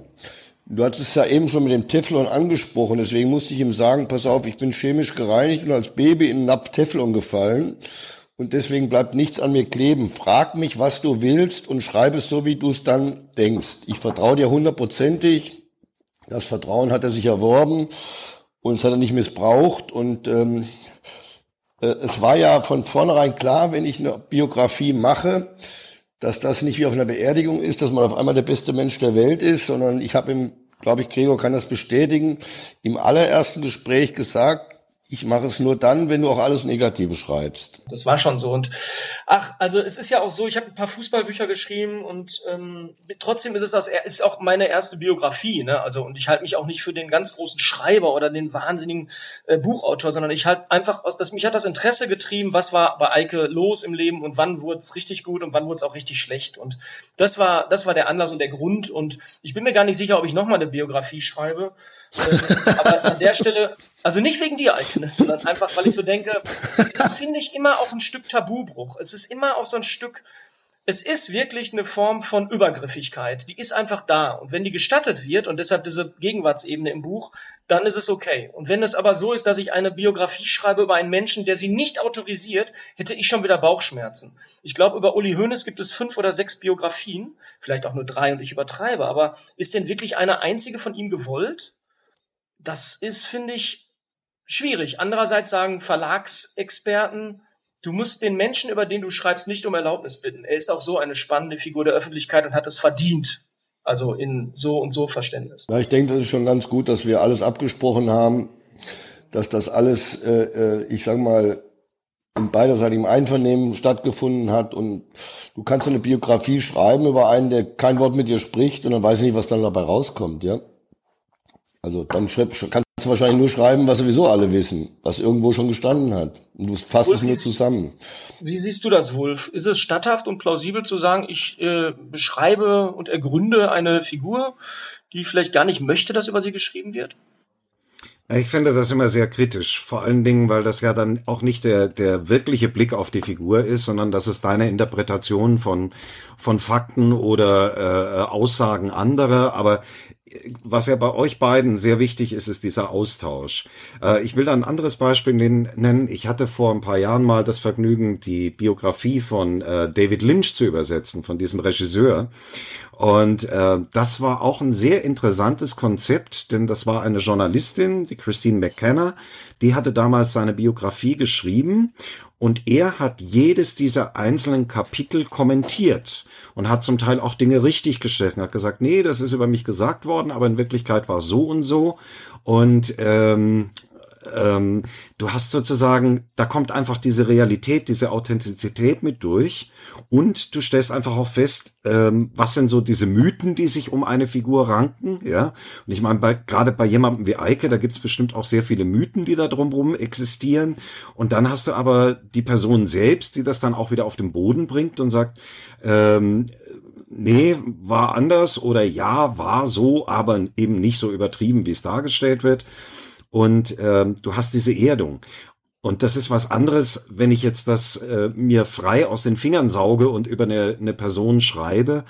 Du hattest es ja eben schon mit dem Teflon angesprochen, deswegen musste ich ihm sagen, pass auf, ich bin chemisch gereinigt und als Baby in einen Napf Teflon gefallen und deswegen bleibt nichts an mir kleben. Frag mich, was du willst und schreib es so, wie du es dann denkst. Ich vertraue dir hundertprozentig. Das Vertrauen hat er sich erworben und es hat er nicht missbraucht und ähm, äh, es war ja von vornherein klar, wenn ich eine Biografie mache, dass das nicht wie auf einer Beerdigung ist, dass man auf einmal der beste Mensch der Welt ist, sondern ich habe ihm, glaube ich, Gregor kann das bestätigen, im allerersten Gespräch gesagt, ich mache es nur dann, wenn du auch alles Negative schreibst. Das war schon so. Und ach, also es ist ja auch so, ich habe ein paar Fußballbücher geschrieben und ähm, trotzdem ist es das ist auch meine erste Biografie. Ne? Also und ich halte mich auch nicht für den ganz großen Schreiber oder den wahnsinnigen äh, Buchautor, sondern ich halt einfach aus, das mich hat das Interesse getrieben, was war bei Eike los im Leben und wann wurde es richtig gut und wann wurde es auch richtig schlecht. Und das war das war der Anlass und der Grund. Und ich bin mir gar nicht sicher, ob ich nochmal eine Biografie schreibe. Äh, aber an der Stelle, also nicht wegen dir, Eike, sondern einfach, weil ich so denke, es ist, finde ich, immer auch ein Stück Tabubruch. Es ist immer auch so ein Stück, es ist wirklich eine Form von Übergriffigkeit. Die ist einfach da. Und wenn die gestattet wird, und deshalb diese Gegenwartsebene im Buch, dann ist es okay. Und wenn es aber so ist, dass ich eine Biografie schreibe über einen Menschen, der sie nicht autorisiert, hätte ich schon wieder Bauchschmerzen. Ich glaube, über Uli Hoeneß gibt es fünf oder sechs Biografien, vielleicht auch nur drei und ich übertreibe, aber ist denn wirklich eine einzige von ihm gewollt? Das ist, finde ich, schwierig. Andererseits sagen Verlagsexperten, du musst den Menschen, über den du schreibst, nicht um Erlaubnis bitten. Er ist auch so eine spannende Figur der Öffentlichkeit und hat es verdient. Also in so und so Verständnis. Ja, ich denke, das ist schon ganz gut, dass wir alles abgesprochen haben, dass das alles, äh, äh ich sag mal, in beiderseitigem Einvernehmen stattgefunden hat und du kannst eine Biografie schreiben über einen, der kein Wort mit dir spricht und dann weiß ich nicht, was dann dabei rauskommt, ja. Also dann kannst du wahrscheinlich nur schreiben, was sowieso alle wissen, was irgendwo schon gestanden hat. Und du fasst Wolf, es nur zusammen. Wie siehst du das, Wolf? Ist es statthaft und plausibel zu sagen, ich äh, beschreibe und ergründe eine Figur, die vielleicht gar nicht möchte, dass über sie geschrieben wird? Ich finde das immer sehr kritisch, vor allen Dingen, weil das ja dann auch nicht der, der wirkliche Blick auf die Figur ist, sondern das ist deine Interpretation von, von Fakten oder äh, Aussagen anderer. Aber was ja bei euch beiden sehr wichtig ist, ist dieser Austausch. Äh, ich will da ein anderes Beispiel nennen. Ich hatte vor ein paar Jahren mal das Vergnügen, die Biografie von äh, David Lynch zu übersetzen, von diesem Regisseur. Und äh, das war auch ein sehr interessantes Konzept, denn das war eine Journalistin, die Christine McKenna, die hatte damals seine Biografie geschrieben und er hat jedes dieser einzelnen Kapitel kommentiert und hat zum Teil auch Dinge richtig gestellt und hat gesagt, nee, das ist über mich gesagt worden, aber in Wirklichkeit war so und so. Und ähm, ähm, du hast sozusagen, da kommt einfach diese Realität, diese Authentizität mit durch und du stellst einfach auch fest, ähm, was sind so diese Mythen, die sich um eine Figur ranken, ja. Und ich meine, bei, gerade bei jemandem wie Eike, da gibt's bestimmt auch sehr viele Mythen, die da drumherum existieren. Und dann hast du aber die Person selbst, die das dann auch wieder auf den Boden bringt und sagt, ähm, nee, war anders oder ja, war so, aber eben nicht so übertrieben, wie es dargestellt wird. Und ähm, du hast diese Erdung. Und das ist was anderes, wenn ich jetzt das äh, mir frei aus den Fingern sauge und über eine, eine Person schreibe,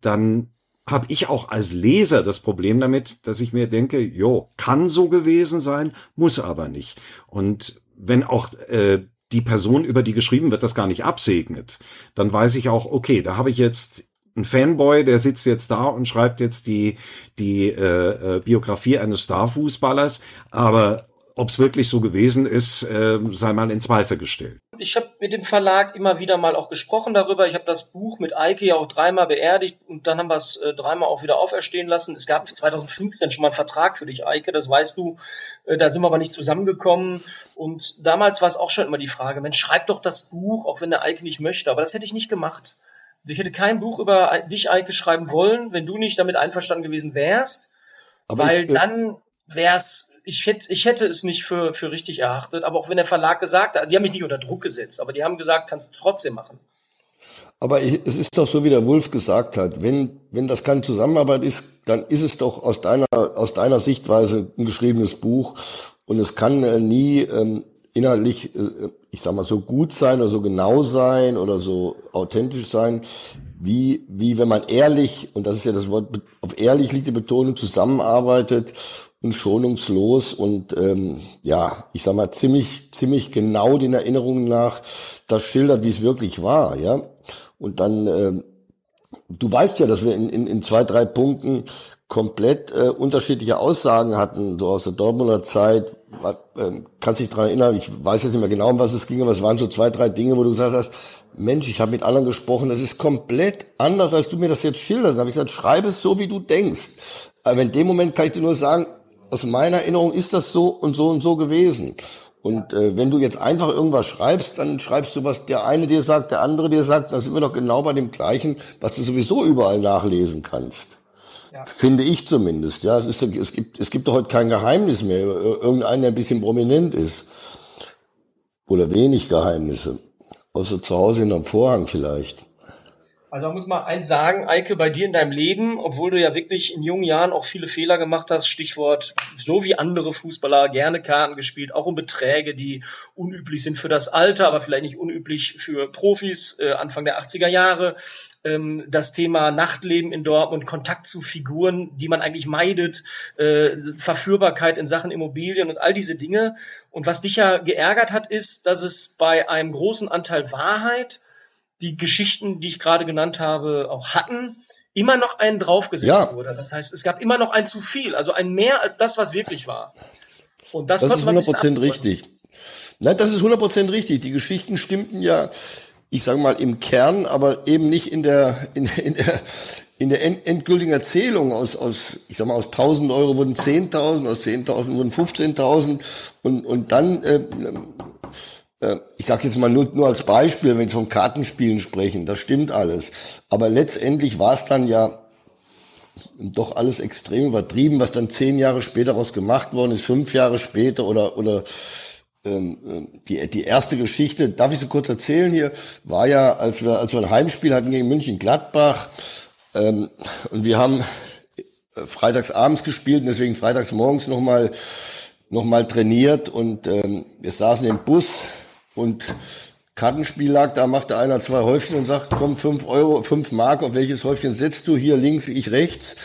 dann habe ich auch als Leser das Problem damit, dass ich mir denke, jo, kann so gewesen sein, muss aber nicht. Und wenn auch äh, die Person, über die geschrieben wird, das gar nicht absegnet, dann weiß ich auch, okay, da habe ich jetzt ein Fanboy, der sitzt jetzt da und schreibt jetzt die, die äh, äh, Biografie eines Starfußballers, aber ob es wirklich so gewesen ist, äh, sei mal in Zweifel gestellt. Ich habe mit dem Verlag immer wieder mal auch gesprochen darüber. Ich habe das Buch mit Eike ja auch dreimal beerdigt und dann haben wir es äh, dreimal auch wieder auferstehen lassen. Es gab 2015 schon mal einen Vertrag für dich, Eike, das weißt du. Äh, da sind wir aber nicht zusammengekommen. Und damals war es auch schon immer die Frage, Mensch, schreib doch das Buch, auch wenn der Eike nicht möchte. Aber das hätte ich nicht gemacht. Ich hätte kein Buch über dich, Eike, schreiben wollen, wenn du nicht damit einverstanden gewesen wärst. Aber weil ich, äh, dann wär's, ich hätte, ich hätte es nicht für, für richtig erachtet, aber auch wenn der Verlag gesagt hat, die haben mich nicht unter Druck gesetzt, aber die haben gesagt, kannst du trotzdem machen. Aber ich, es ist doch so, wie der Wolf gesagt hat, wenn, wenn das keine Zusammenarbeit ist, dann ist es doch aus deiner, aus deiner Sichtweise ein geschriebenes Buch und es kann äh, nie ähm, inhaltlich, äh, ich sag mal, so gut sein oder so genau sein oder so authentisch sein, wie, wie wenn man ehrlich, und das ist ja das Wort, auf ehrlich liegt die Betonung, zusammenarbeitet und schonungslos und ähm, ja, ich sag mal, ziemlich, ziemlich genau den Erinnerungen nach das schildert, wie es wirklich war, ja. Und dann, ähm, du weißt ja, dass wir in, in, in zwei, drei Punkten komplett äh, unterschiedliche Aussagen hatten, so aus der Dortmunder Zeit. Äh, kannst dich daran erinnern, ich weiß jetzt nicht mehr genau, um was es ging, aber es waren so zwei, drei Dinge, wo du gesagt hast, Mensch, ich habe mit anderen gesprochen, das ist komplett anders, als du mir das jetzt schilderst. Dann habe ich gesagt, schreib es so, wie du denkst. Aber in dem Moment kann ich dir nur sagen, aus meiner Erinnerung ist das so und so und so gewesen. Und äh, wenn du jetzt einfach irgendwas schreibst, dann schreibst du, was der eine dir sagt, der andere dir sagt, dann sind wir doch genau bei dem gleichen, was du sowieso überall nachlesen kannst. Ja. Finde ich zumindest. Ja, es, ist, es gibt, es gibt doch heute kein Geheimnis mehr. Irgendeiner, der ein bisschen prominent ist. Oder wenig Geheimnisse. Außer zu Hause hinterm Vorhang vielleicht. Also man muss mal eins sagen, Eike, bei dir in deinem Leben, obwohl du ja wirklich in jungen Jahren auch viele Fehler gemacht hast, Stichwort, so wie andere Fußballer, gerne Karten gespielt, auch um Beträge, die unüblich sind für das Alter, aber vielleicht nicht unüblich für Profis, äh, Anfang der 80er Jahre. Ähm, das Thema Nachtleben in Dortmund, Kontakt zu Figuren, die man eigentlich meidet, äh, Verführbarkeit in Sachen Immobilien und all diese Dinge. Und was dich ja geärgert hat, ist, dass es bei einem großen Anteil Wahrheit die Geschichten, die ich gerade genannt habe, auch hatten, immer noch einen draufgesetzt ja. wurde. Das heißt, es gab immer noch ein zu viel, also ein mehr als das, was wirklich war. Und das, das ist 100% richtig. Nein, das ist 100% richtig. Die Geschichten stimmten ja, ich sage mal, im Kern, aber eben nicht in der, in, in der, in der endgültigen Erzählung aus, aus, ich sag mal, aus 1000 Euro wurden 10.000, aus 10.000 wurden 15.000 und, und dann äh, äh, ich sage jetzt mal nur, nur als Beispiel, wenn wir von Kartenspielen sprechen, das stimmt alles. Aber letztendlich war es dann ja doch alles extrem übertrieben, was dann zehn Jahre später daraus gemacht worden ist, fünf Jahre später oder oder die die erste Geschichte, darf ich so kurz erzählen hier, war ja, als wir als wir ein Heimspiel hatten gegen München Gladbach ähm, und wir haben äh, freitags abends gespielt und deswegen freitags morgens noch mal noch mal trainiert und ähm, wir saßen im Bus und Kartenspiel lag, da machte einer zwei Häufchen und sagt, komm, fünf Euro, fünf Mark, auf welches Häufchen setzt du? Hier links, ich rechts.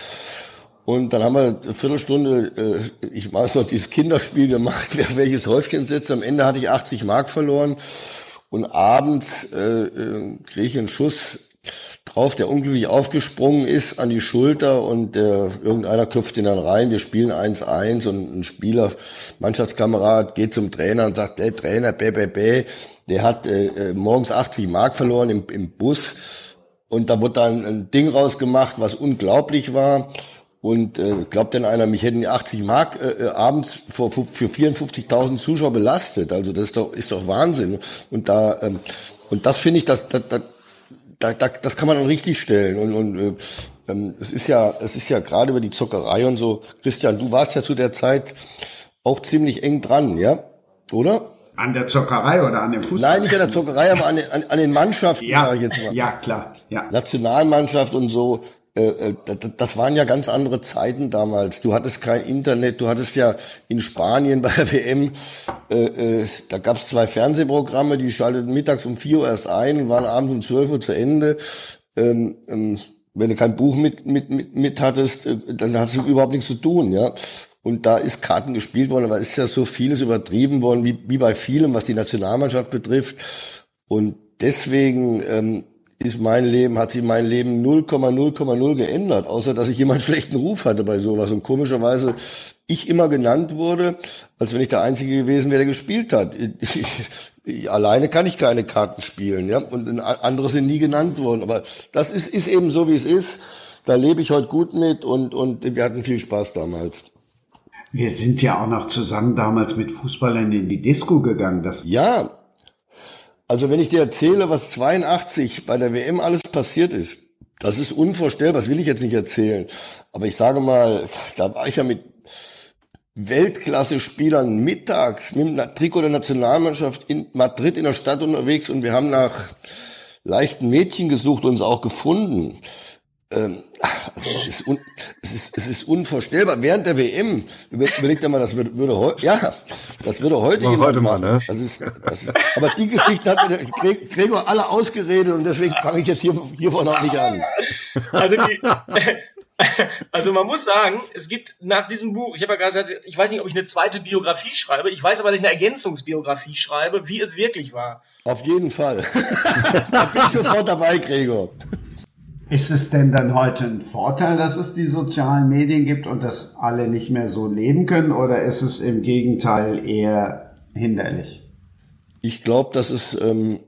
Und dann haben wir eine Viertelstunde, äh, ich weiß noch, dieses Kinderspiel gemacht, <laughs> wer welches Häufchen setzt. Am Ende hatte ich 80 Mark verloren. Und abends äh, äh, kriege ich einen Schuss drauf, der unglücklich aufgesprungen ist an die Schulter und äh, irgendeiner köpft ihn dann rein. Wir spielen 1-1 und ein Spieler, Mannschaftskamerad, geht zum Trainer und sagt, der Trainer, bäh, bäh, bäh, der hat äh, äh morgens 80 Mark verloren im, im Bus und da wurde dann ein Ding rausgemacht, was unglaublich war. Und äh, glaubt denn einer, mich hätten die 80 Mark äh, äh abends für, für 54.000 Zuschauer belastet? Also das ist doch, ist doch Wahnsinn. Und da ähm, und das finde ich, das, das, das, da, da, das kann man dann richtig stellen. Und, und äh, ähm, es ist ja, es ist ja gerade über die Zockerei und so. Christian, du warst ja zu der Zeit auch ziemlich eng dran, ja? Oder? An der Zockerei oder an dem Fußball? Nein, nicht an der Zockerei, aber an den, an, an den Mannschaften, ja, sag ich jetzt mal. Ja, klar. Ja. Nationalmannschaft und so. Äh, äh, das waren ja ganz andere Zeiten damals. Du hattest kein Internet, du hattest ja in Spanien bei der <laughs> WM, äh, da gab es zwei Fernsehprogramme, die schalteten mittags um vier Uhr erst ein und waren abends um zwölf Uhr zu Ende. Ähm, ähm, wenn du kein Buch mit, mit, mit, mit hattest, dann hattest du überhaupt nichts zu tun, ja. Und da ist Karten gespielt worden, aber ist ja so vieles übertrieben worden, wie, wie bei vielem, was die Nationalmannschaft betrifft. Und deswegen ähm, ist mein Leben, hat sich mein Leben 0,0,0 geändert, außer dass ich einen schlechten Ruf hatte bei sowas und komischerweise ich immer genannt wurde, als wenn ich der Einzige gewesen wäre, der gespielt hat. Ich, ich, <laughs> alleine kann ich keine Karten spielen, ja, und andere sind nie genannt worden, aber das ist, ist eben so, wie es ist. Da lebe ich heute gut mit und, und wir hatten viel Spaß damals. Wir sind ja auch noch zusammen damals mit Fußballern in die Disco gegangen. Das ja, also wenn ich dir erzähle, was 82 bei der WM alles passiert ist, das ist unvorstellbar, das will ich jetzt nicht erzählen. Aber ich sage mal, da war ich ja mit Weltklasse-Spielern mittags mit dem Trikot der Nationalmannschaft in Madrid in der Stadt unterwegs und wir haben nach leichten Mädchen gesucht und uns auch gefunden. Ähm, also es ist, un, es, ist, es ist unvorstellbar. Während der WM, überlegt mal, das würde, würde heute, ja, das würde heute jemand heute mal, ne? Das ist, das ist, aber die Geschichte hat mir der Gregor alle ausgeredet und deswegen fange ich jetzt hier, hiervon auch nicht an. Also die, <laughs> also man muss sagen, es gibt nach diesem Buch, ich habe ja gerade gesagt, ich weiß nicht, ob ich eine zweite Biografie schreibe, ich weiß aber, dass ich eine Ergänzungsbiografie schreibe, wie es wirklich war. Auf jeden Fall. <laughs> da bin ich sofort dabei, Gregor. Ist es denn dann heute ein Vorteil, dass es die sozialen Medien gibt und dass alle nicht mehr so leben können oder ist es im Gegenteil eher hinderlich? Ich glaube, dass es ähm,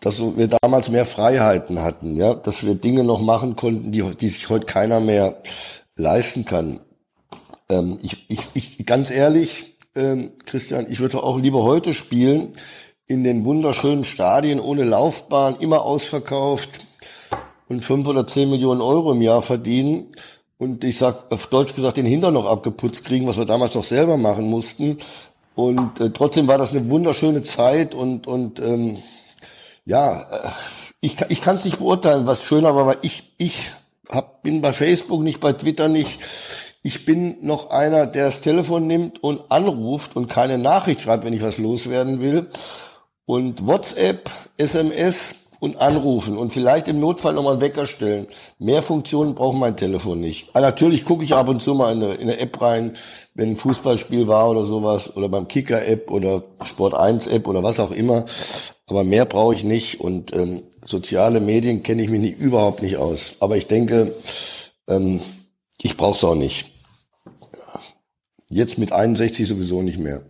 dass wir damals mehr Freiheiten hatten, ja, dass wir Dinge noch machen konnten, die, die sich heute keiner mehr leisten kann. Ähm, ich, ich, ich, ganz ehrlich, ähm, Christian, ich würde auch lieber heute spielen in den wunderschönen Stadien ohne Laufbahn, immer ausverkauft und fünf oder zehn Millionen Euro im Jahr verdienen und ich sag auf Deutsch gesagt den Hintern noch abgeputzt kriegen, was wir damals noch selber machen mussten. Und äh, trotzdem war das eine wunderschöne Zeit und und ähm, ja, äh, ich, ich kann es nicht beurteilen, was schöner war, weil ich, ich hab, bin bei Facebook nicht, bei Twitter nicht. Ich bin noch einer, der das Telefon nimmt und anruft und keine Nachricht schreibt, wenn ich was loswerden will. Und WhatsApp, SMS und anrufen und vielleicht im Notfall nochmal einen Wecker stellen. Mehr Funktionen braucht mein Telefon nicht. Aber ah, natürlich gucke ich ab und zu mal in eine, in eine App rein, wenn ein Fußballspiel war oder sowas, oder beim Kicker-App oder Sport 1-App oder was auch immer. Aber mehr brauche ich nicht und ähm, soziale Medien kenne ich mich nicht, überhaupt nicht aus. Aber ich denke, ähm, ich brauche es auch nicht. Jetzt mit 61 sowieso nicht mehr.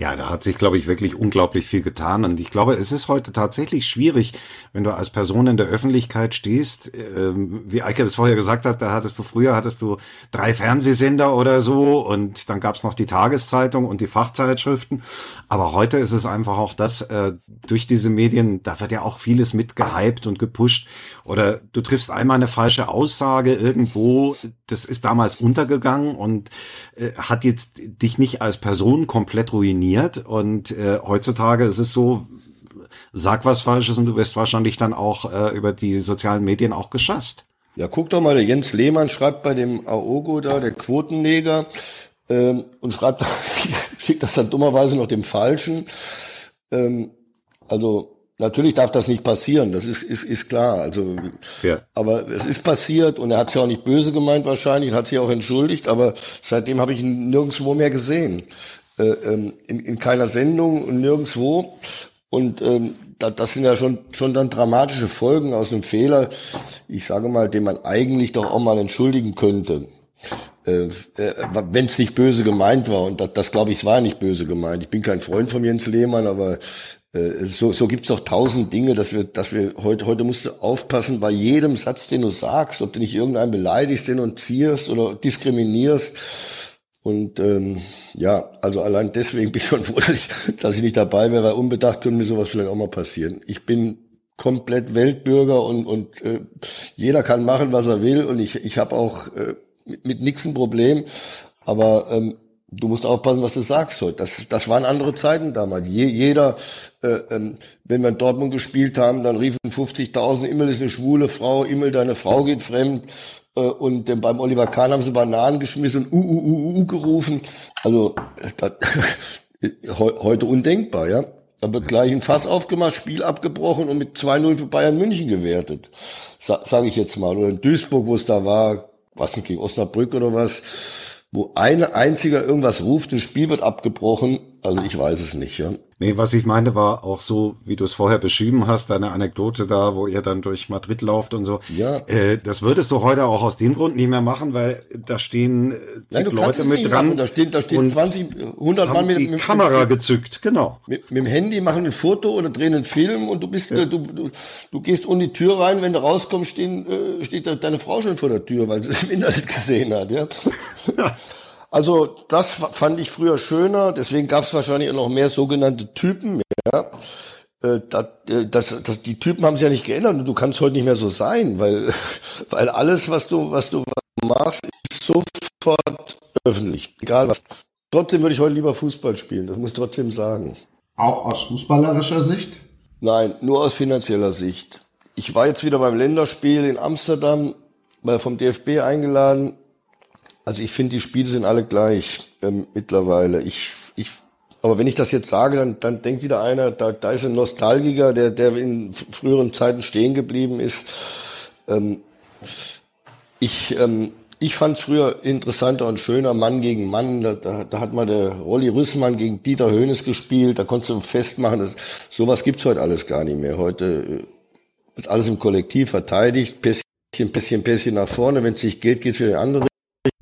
Ja, da hat sich, glaube ich, wirklich unglaublich viel getan. Und ich glaube, es ist heute tatsächlich schwierig, wenn du als Person in der Öffentlichkeit stehst. Ähm, wie Eike das vorher gesagt hat, da hattest du früher hattest du drei Fernsehsender oder so und dann gab's noch die Tageszeitung und die Fachzeitschriften. Aber heute ist es einfach auch das, äh, durch diese Medien, da wird ja auch vieles mitgehypt und gepusht. Oder du triffst einmal eine falsche Aussage irgendwo, das ist damals untergegangen und äh, hat jetzt dich nicht als Person komplett ruiniert funktioniert. Und äh, heutzutage ist es so, sag was Falsches und du wirst wahrscheinlich dann auch äh, über die sozialen Medien auch geschasst. Ja, guck doch mal, der Jens Lehmann schreibt bei dem Aogo da, der Quotenneger, ähm, und schreibt, <laughs> schickt das dann dummerweise noch dem Falschen. Ähm, also Natürlich darf das nicht passieren, das ist, ist, ist klar. Also, ja. aber es ist passiert und er hat es ja auch nicht böse gemeint wahrscheinlich, hat sich auch entschuldigt, aber seitdem habe ich ihn nirgendwo mehr gesehen. Äh, ähm, in, in keiner Sendung und nirgendwo. Und ähm, das, das sind ja schon, schon dann dramatische Folgen aus einem Fehler, ich sage mal, den man eigentlich doch auch mal entschuldigen könnte. Äh, äh, wenn es nicht böse gemeint war. Und das, das glaube ich, war nicht böse gemeint. Ich bin kein Freund von Jens Lehmann, aber äh, so, so gibt es doch tausend Dinge, dass wir, dass wir heute, heute musst du aufpassen bei jedem Satz, den du sagst, ob du nicht irgendeinen beleidigst, denunzierst oder diskriminierst und ähm, ja, also allein deswegen <laughs> bin ich schon froh, dass ich nicht dabei wäre, weil unbedacht könnte mir sowas vielleicht auch mal passieren. Ich bin komplett Weltbürger und, und äh, jeder kann machen, was er will und ich, ich habe auch äh, mit, mit nichts ein Problem. Aber ähm, du musst aufpassen, was du sagst heute. Das, das waren andere Zeiten damals. Je, jeder, äh, ähm, wenn wir in Dortmund gespielt haben, dann riefen 50.000, Immel ist eine schwule Frau, Immel, deine Frau geht fremd. Äh, und äh, beim Oliver Kahn haben sie Bananen geschmissen und uh, uh, uh, uh gerufen. Also das, <laughs> heute undenkbar, ja. Da wird gleich ein Fass aufgemacht, Spiel abgebrochen und mit 2-0 für Bayern München gewertet. Sa Sage ich jetzt mal. Oder in Duisburg, wo es da war, was nicht, gegen Osnabrück oder was wo eine einziger irgendwas ruft, ein Spiel wird abgebrochen. Also ich weiß es nicht, ja. Nee, was ich meinte, war auch so, wie du es vorher beschrieben hast, deine Anekdote da, wo ihr dann durch Madrid lauft und so. Ja. Äh, das würdest du heute auch aus dem Grund nicht mehr machen, weil da stehen Nein, du Leute mit dran. Machen. Da stehen, da stehen 20, 100 Mann mit, die mit, Kamera mit, gezückt, genau. Mit, mit, dem Handy machen ein Foto oder drehen einen Film und du bist, ja. du, du, du gehst um die Tür rein, wenn du rauskommst, stehen, äh, steht deine Frau schon vor der Tür, weil sie <laughs> es im Internet gesehen hat, ja. ja. <laughs> Also das fand ich früher schöner, deswegen gab es wahrscheinlich auch noch mehr sogenannte Typen. Ja. Äh, das, äh, das, das, die Typen haben sich ja nicht geändert und du kannst heute nicht mehr so sein, weil, <laughs> weil alles, was du, was du machst, ist sofort öffentlich. Egal was. Trotzdem würde ich heute lieber Fußball spielen, das muss ich trotzdem sagen. Auch aus fußballerischer Sicht? Nein, nur aus finanzieller Sicht ich war jetzt wieder beim Länderspiel in Amsterdam, mal vom DFB eingeladen. Also ich finde, die Spiele sind alle gleich ähm, mittlerweile. Ich, ich, aber wenn ich das jetzt sage, dann, dann denkt wieder einer, da, da ist ein Nostalgiker, der, der in früheren Zeiten stehen geblieben ist. Ähm, ich, ähm, ich fand früher interessanter und schöner Mann gegen Mann. Da, da, da hat mal der Rolli Rüssmann gegen Dieter Höhnes gespielt. Da konntest du festmachen. Das, sowas gibt's heute alles gar nicht mehr. Heute äh, wird alles im Kollektiv verteidigt. Pässchen, Pässchen, Pässchen nach vorne. Wenn es nicht geht, geht's wieder in andere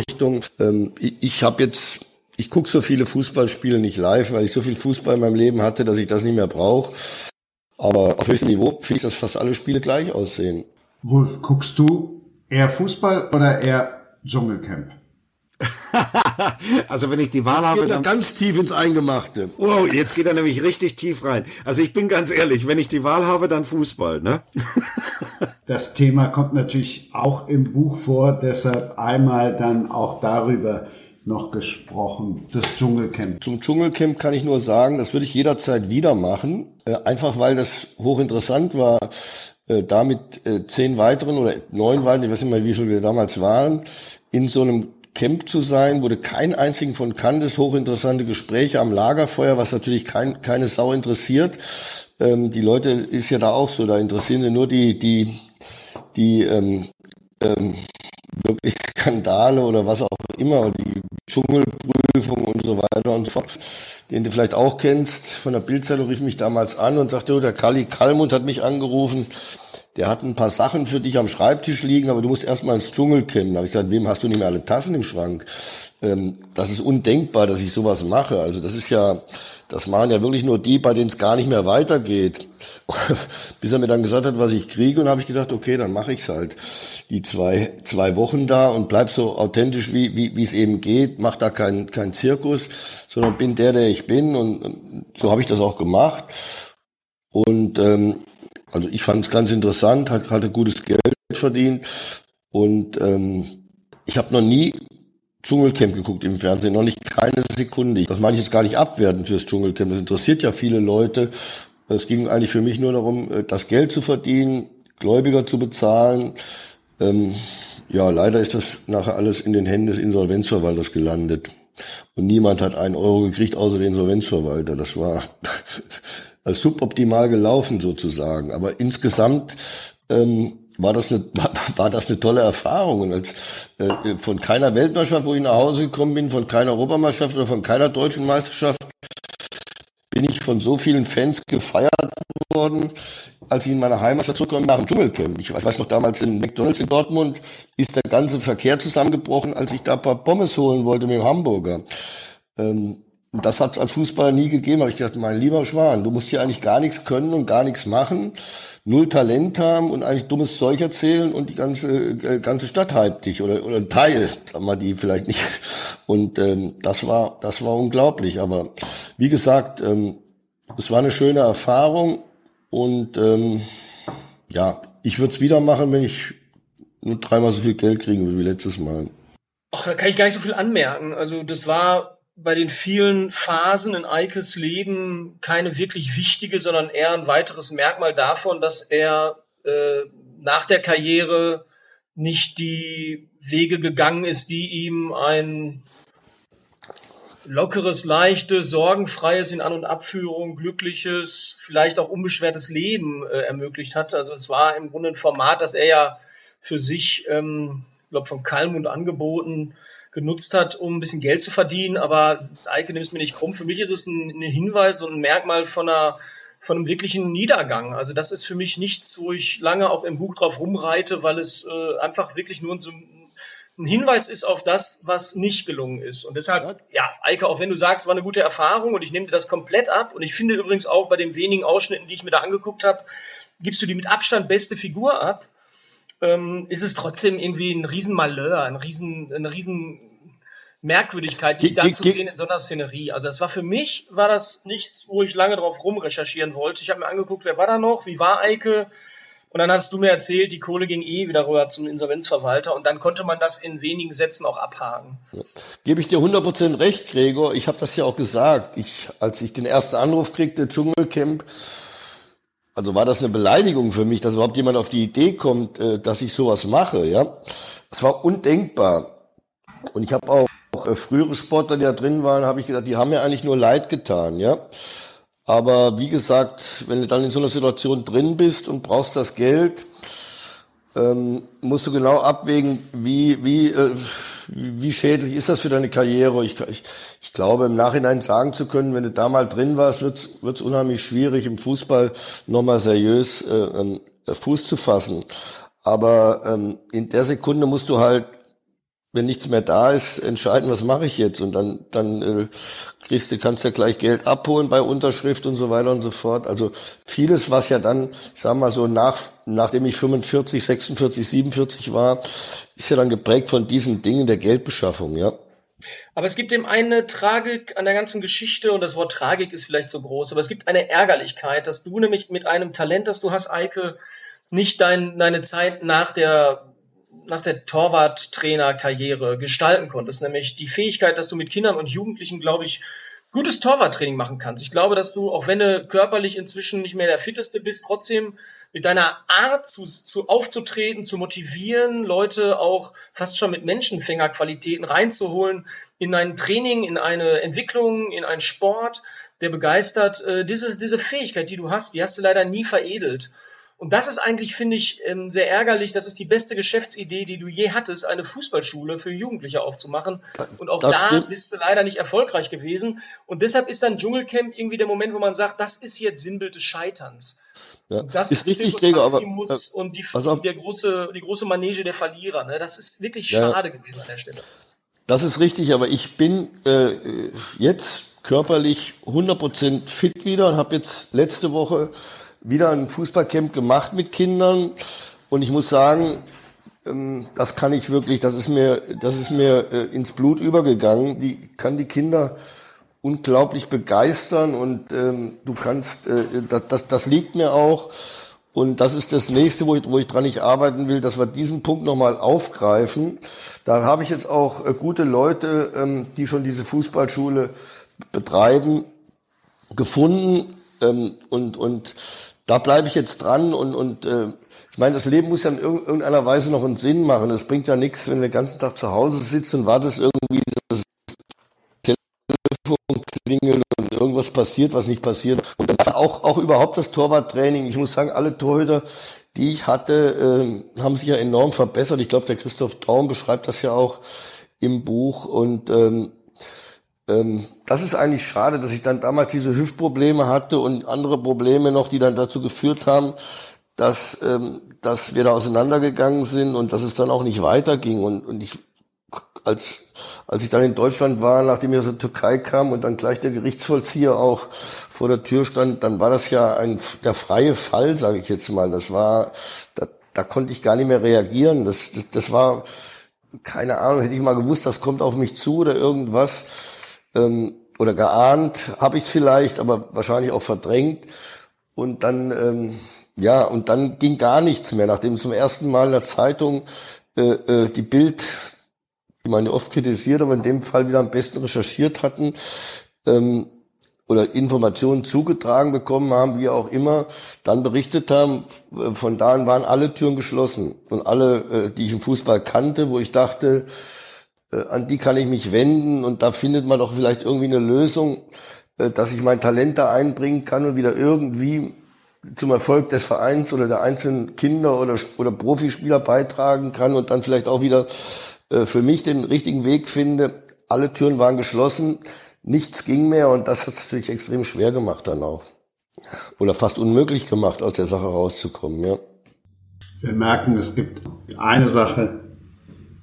Richtung. Ähm, ich ich habe jetzt, ich gucke so viele Fußballspiele nicht live, weil ich so viel Fußball in meinem Leben hatte, dass ich das nicht mehr brauche. Aber auf höchstem Niveau finde ich, dass fast alle Spiele gleich aussehen. Wolf, guckst du eher Fußball oder eher Dschungelcamp. <laughs> also wenn ich die Wahl jetzt habe, geht dann ganz tief ins Eingemachte. Wow, jetzt geht er nämlich richtig tief rein. Also ich bin ganz ehrlich, wenn ich die Wahl habe, dann Fußball, ne? <laughs> das Thema kommt natürlich auch im Buch vor, deshalb einmal dann auch darüber noch gesprochen, das Dschungelcamp. Zum Dschungelcamp kann ich nur sagen, das würde ich jederzeit wieder machen, äh, einfach weil das hochinteressant war, äh, damit äh, zehn weiteren oder neun weiteren, ich weiß nicht mal, wie viele wir damals waren, in so einem Camp zu sein, wo du keinen einzigen von kanntest, hochinteressante Gespräche am Lagerfeuer, was natürlich kein, keine Sau interessiert. Ähm, die Leute ist ja da auch so, da interessieren sie nur die, die, die ähm, ähm, wirklich Skandale oder was auch immer, die Dschungelprüfung und so weiter und so fort, den du vielleicht auch kennst. Von der Bildzeitung rief mich damals an und sagte, oh, der Kali Kalmund hat mich angerufen, der hat ein paar Sachen für dich am Schreibtisch liegen, aber du musst erstmal ins Dschungelcamp. Da habe ich gesagt, wem hast du nicht mehr alle Tassen im Schrank? Ähm, das ist undenkbar, dass ich sowas mache. Also das ist ja, das machen ja wirklich nur die, bei denen es gar nicht mehr weitergeht. <laughs> Bis er mir dann gesagt hat, was ich kriege, und habe ich gedacht, okay, dann mache ich's halt. Die zwei, zwei Wochen da und bleib so authentisch, wie wie wie es eben geht, mach da keinen kein Zirkus, sondern bin der, der ich bin. Und so habe ich das auch gemacht. Und ähm, also ich fand es ganz interessant, hat, hatte gutes Geld verdient und ähm, ich habe noch nie Dschungelcamp geguckt im Fernsehen, noch nicht keine Sekunde. Das meine ich jetzt gar nicht abwerten fürs Dschungelcamp. Das interessiert ja viele Leute. Es ging eigentlich für mich nur darum, äh, das Geld zu verdienen, Gläubiger zu bezahlen. Ähm, ja, leider ist das nachher alles in den Händen des Insolvenzverwalters gelandet. Und niemand hat einen Euro gekriegt, außer der Insolvenzverwalter. Das war <laughs> suboptimal gelaufen sozusagen. Aber insgesamt ähm, war das eine <laughs> war das eine tolle Erfahrung und als äh, von keiner Weltmeisterschaft, wo ich nach Hause gekommen bin, von keiner Europameisterschaft oder von keiner deutschen Meisterschaft bin ich von so vielen Fans gefeiert worden, als ich in meine Heimatstadt zurückkomme nach dem Dschungelcamp. Ich weiß noch damals in McDonalds in Dortmund ist der ganze Verkehr zusammengebrochen, als ich da ein paar Pommes holen wollte mit dem Hamburger. Ähm, und das hat es als Fußballer nie gegeben. Habe ich gedacht, mein lieber Schwan, du musst hier eigentlich gar nichts können und gar nichts machen, null Talent haben und eigentlich dummes Zeug erzählen und die ganze äh, ganze Stadt hypt dich oder oder ein Teil, sagen wir die vielleicht nicht. Und ähm, das war das war unglaublich. Aber wie gesagt, ähm, es war eine schöne Erfahrung und ähm, ja, ich würde es wieder machen, wenn ich nur dreimal so viel Geld kriegen würde wie letztes Mal. Ach, da kann ich gar nicht so viel anmerken. Also das war bei den vielen Phasen in Eikes Leben keine wirklich wichtige, sondern eher ein weiteres Merkmal davon, dass er äh, nach der Karriere nicht die Wege gegangen ist, die ihm ein lockeres, leichtes, sorgenfreies in An- und Abführung, glückliches, vielleicht auch unbeschwertes Leben äh, ermöglicht hat. Also es war im Grunde ein Format, das er ja für sich, ähm, ich glaube, von Kalmund angeboten genutzt hat, um ein bisschen Geld zu verdienen. Aber Eike nimmt es mir nicht krumm. Für mich ist es ein, ein Hinweis und ein Merkmal von einer von einem wirklichen Niedergang. Also das ist für mich nichts, wo ich lange auch im Buch drauf rumreite, weil es äh, einfach wirklich nur so ein Hinweis ist auf das, was nicht gelungen ist. Und deshalb, ja, Eike, auch wenn du sagst, war eine gute Erfahrung und ich nehme dir das komplett ab. Und ich finde übrigens auch bei den wenigen Ausschnitten, die ich mir da angeguckt habe, gibst du die mit Abstand beste Figur ab ähm, ist es trotzdem irgendwie ein Riesenmalheur, ein Riesen, eine riesen Merkwürdigkeit, dich dann zu sehen in so einer Szenerie. Also das war für mich, war das nichts, wo ich lange drauf rumrecherchieren wollte. Ich habe mir angeguckt, wer war da noch, wie war Eike? Und dann hast du mir erzählt, die Kohle ging eh wieder rüber zum Insolvenzverwalter und dann konnte man das in wenigen Sätzen auch abhaken. Ja. Gebe ich dir 100% recht, Gregor. Ich habe das ja auch gesagt. Ich, als ich den ersten Anruf kriegte, Dschungelcamp, also war das eine Beleidigung für mich, dass überhaupt jemand auf die Idee kommt, äh, dass ich sowas mache, ja. Es war undenkbar. Und ich habe auch, äh, frühere Sportler, die da drin waren, habe ich gesagt, die haben mir eigentlich nur leid getan, ja. Aber wie gesagt, wenn du dann in so einer Situation drin bist und brauchst das Geld, ähm, musst du genau abwägen, wie, wie, äh, wie schädlich ist das für deine Karriere. Ich, ich, ich glaube, im Nachhinein sagen zu können, wenn du da mal drin warst, wird es unheimlich schwierig, im Fußball nochmal seriös äh, ähm, Fuß zu fassen. Aber ähm, in der Sekunde musst du halt wenn nichts mehr da ist, entscheiden, was mache ich jetzt? Und dann, dann äh, kriegst du, kannst ja gleich Geld abholen bei Unterschrift und so weiter und so fort. Also vieles, was ja dann, ich sag mal so, nach, nachdem ich 45, 46, 47 war, ist ja dann geprägt von diesen Dingen der Geldbeschaffung, ja. Aber es gibt eben eine Tragik an der ganzen Geschichte und das Wort Tragik ist vielleicht so groß, aber es gibt eine Ärgerlichkeit, dass du nämlich mit einem Talent, das du hast, Eike, nicht dein, deine Zeit nach der nach der Torwarttrainerkarriere gestalten konntest, nämlich die Fähigkeit, dass du mit Kindern und Jugendlichen, glaube ich, gutes Torwarttraining machen kannst. Ich glaube, dass du, auch wenn du körperlich inzwischen nicht mehr der fitteste bist, trotzdem mit deiner Art zu, zu aufzutreten, zu motivieren, Leute auch fast schon mit Menschenfängerqualitäten reinzuholen in ein Training, in eine Entwicklung, in einen Sport, der begeistert. Äh, diese, diese Fähigkeit, die du hast, die hast du leider nie veredelt. Und das ist eigentlich, finde ich, ähm, sehr ärgerlich. Das ist die beste Geschäftsidee, die du je hattest, eine Fußballschule für Jugendliche aufzumachen. Und auch das da stimmt. bist du leider nicht erfolgreich gewesen. Und deshalb ist dann Dschungelcamp irgendwie der Moment, wo man sagt, das ist jetzt Sinnbild des Scheiterns. Ja, das ist, ist richtig, Gregor, aber äh, und die, der große, die große Manege der Verlierer. Ne? Das ist wirklich ja, schade gewesen an der Stelle. Das ist richtig, aber ich bin äh, jetzt körperlich 100% fit wieder und habe jetzt letzte Woche wieder ein Fußballcamp gemacht mit Kindern und ich muss sagen, ähm, das kann ich wirklich, das ist mir, das ist mir äh, ins Blut übergegangen. Die kann die Kinder unglaublich begeistern und ähm, du kannst, äh, das, das, das liegt mir auch. Und das ist das nächste, wo ich, wo ich dran nicht arbeiten will, dass wir diesen Punkt nochmal aufgreifen. Da habe ich jetzt auch äh, gute Leute, ähm, die schon diese Fußballschule betreiben, gefunden. Ähm, und, und da bleibe ich jetzt dran und, und äh, ich meine, das Leben muss ja in irgendeiner Weise noch einen Sinn machen. Es bringt ja nichts, wenn du den ganzen Tag zu Hause sitzt und wartest irgendwie, dass das Telefon klingelt und irgendwas passiert, was nicht passiert. Und dann auch, auch überhaupt das Torwarttraining. Ich muss sagen, alle Torhüter, die ich hatte, äh, haben sich ja enorm verbessert. Ich glaube, der Christoph Traum beschreibt das ja auch im Buch und ähm, ähm, das ist eigentlich schade, dass ich dann damals diese Hüftprobleme hatte und andere Probleme noch, die dann dazu geführt haben, dass, ähm, dass wir da auseinandergegangen sind und dass es dann auch nicht weiterging. Und, und ich, als, als ich dann in Deutschland war, nachdem ich aus der Türkei kam und dann gleich der Gerichtsvollzieher auch vor der Tür stand, dann war das ja ein der freie Fall, sage ich jetzt mal. Das war, da, da konnte ich gar nicht mehr reagieren. Das, das, das war, keine Ahnung, hätte ich mal gewusst, das kommt auf mich zu oder irgendwas ähm, oder geahnt, habe ich es vielleicht, aber wahrscheinlich auch verdrängt. Und dann, ähm, ja, und dann ging gar nichts mehr, nachdem zum ersten Mal in der Zeitung äh, äh, die Bild, die man ja oft kritisiert, aber in dem Fall wieder am besten recherchiert hatten, ähm, oder Informationen zugetragen bekommen haben, wie auch immer, dann berichtet haben, äh, von da an waren alle Türen geschlossen. Und alle, äh, die ich im Fußball kannte, wo ich dachte, an die kann ich mich wenden und da findet man doch vielleicht irgendwie eine Lösung, äh, dass ich mein Talent da einbringen kann und wieder irgendwie zum Erfolg des Vereins oder der einzelnen Kinder oder, oder Profispieler beitragen kann und dann vielleicht auch wieder äh, für mich den richtigen Weg finde. Alle Türen waren geschlossen, nichts ging mehr und das hat es natürlich extrem schwer gemacht dann auch. Oder fast unmöglich gemacht, aus der Sache rauszukommen, ja. Wir merken, es gibt eine Sache,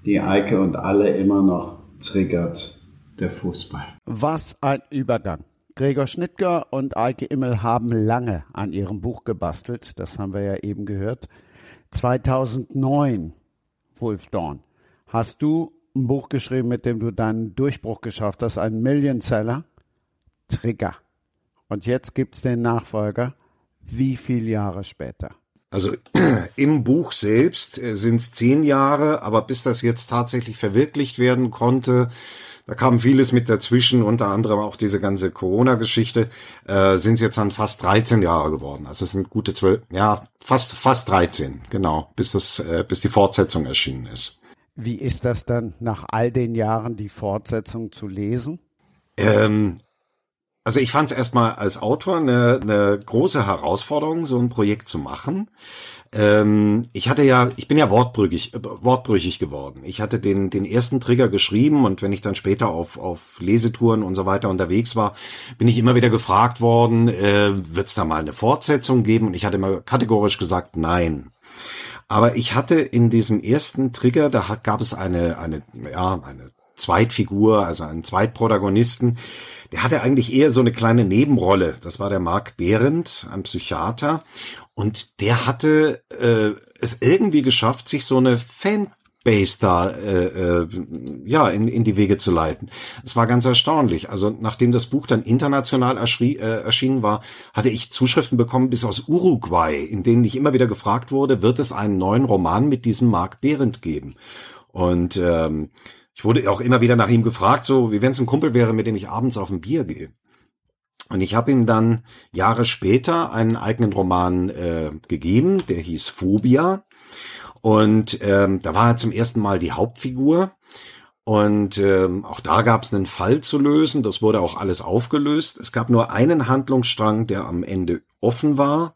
die Eike und alle immer noch triggert, der Fußball. Was ein Übergang. Gregor Schnittger und Eike Immel haben lange an ihrem Buch gebastelt, das haben wir ja eben gehört. 2009, Wolf Dawn, hast du ein Buch geschrieben, mit dem du deinen Durchbruch geschafft hast, einen Millionseller, Trigger. Und jetzt gibt es den Nachfolger, wie viele Jahre später? Also <clears throat> im Buch selbst äh, sind es zehn Jahre, aber bis das jetzt tatsächlich verwirklicht werden konnte, da kam vieles mit dazwischen, unter anderem auch diese ganze Corona-Geschichte, äh, sind es jetzt dann fast 13 Jahre geworden. Also es sind gute zwölf, ja, fast, fast 13, genau, bis das, äh, bis die Fortsetzung erschienen ist. Wie ist das dann nach all den Jahren die Fortsetzung zu lesen? Ähm, also ich fand es erstmal als Autor eine, eine große Herausforderung, so ein Projekt zu machen. Ähm, ich hatte ja, ich bin ja wortbrüchig, äh, wortbrüchig geworden. Ich hatte den, den ersten Trigger geschrieben und wenn ich dann später auf, auf Lesetouren und so weiter unterwegs war, bin ich immer wieder gefragt worden, äh, wird es da mal eine Fortsetzung geben? Und ich hatte immer kategorisch gesagt, nein. Aber ich hatte in diesem ersten Trigger, da gab es eine, eine, ja, eine Zweitfigur, also einen Zweitprotagonisten, der hatte eigentlich eher so eine kleine Nebenrolle. Das war der Mark Behrendt, ein Psychiater. Und der hatte äh, es irgendwie geschafft, sich so eine Fanbase da äh, äh, ja in, in die Wege zu leiten. Es war ganz erstaunlich. Also nachdem das Buch dann international erschrie, äh, erschienen war, hatte ich Zuschriften bekommen bis aus Uruguay, in denen ich immer wieder gefragt wurde, wird es einen neuen Roman mit diesem Mark Behrendt geben? Und ähm, ich wurde auch immer wieder nach ihm gefragt, so wie wenn es ein Kumpel wäre, mit dem ich abends auf ein Bier gehe. Und ich habe ihm dann Jahre später einen eigenen Roman äh, gegeben, der hieß Phobia. Und ähm, da war er zum ersten Mal die Hauptfigur. Und ähm, auch da gab es einen Fall zu lösen. Das wurde auch alles aufgelöst. Es gab nur einen Handlungsstrang, der am Ende offen war.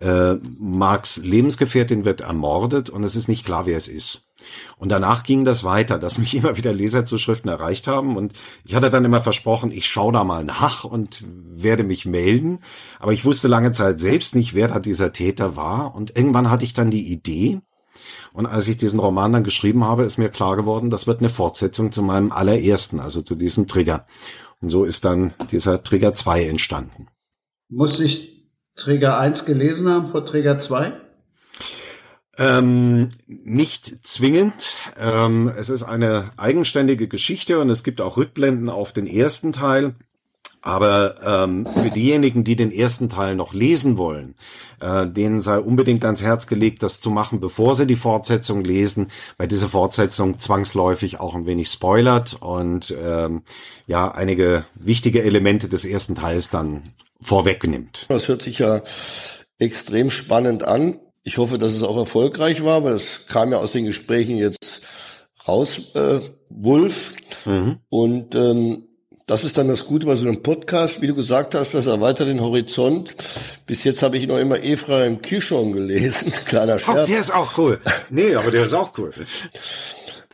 Äh, Marks Lebensgefährtin wird ermordet und es ist nicht klar, wer es ist. Und danach ging das weiter, dass mich <laughs> immer wieder Leserzuschriften erreicht haben. Und ich hatte dann immer versprochen, ich schaue da mal nach und werde mich melden. Aber ich wusste lange Zeit selbst nicht, wer da dieser Täter war. Und irgendwann hatte ich dann die Idee. Und als ich diesen Roman dann geschrieben habe, ist mir klar geworden, das wird eine Fortsetzung zu meinem allerersten, also zu diesem Trigger. Und so ist dann dieser Trigger 2 entstanden. Muss ich Trigger 1 gelesen haben vor Trigger 2? Ähm, nicht zwingend. Ähm, es ist eine eigenständige Geschichte und es gibt auch Rückblenden auf den ersten Teil. Aber ähm, für diejenigen, die den ersten Teil noch lesen wollen, äh, denen sei unbedingt ans Herz gelegt, das zu machen, bevor sie die Fortsetzung lesen, weil diese Fortsetzung zwangsläufig auch ein wenig spoilert und ähm, ja einige wichtige Elemente des ersten Teils dann vorwegnimmt. Das hört sich ja extrem spannend an. Ich hoffe, dass es auch erfolgreich war, weil es kam ja aus den Gesprächen jetzt raus, äh, Wolf. Mhm. Und ähm, das ist dann das Gute bei so einem Podcast, wie du gesagt hast, das erweitert den Horizont. Bis jetzt habe ich noch immer Ephraim Kishon gelesen, <laughs> kleiner Scherz. Oh, der ist auch cool. Nee, aber der ist auch cool.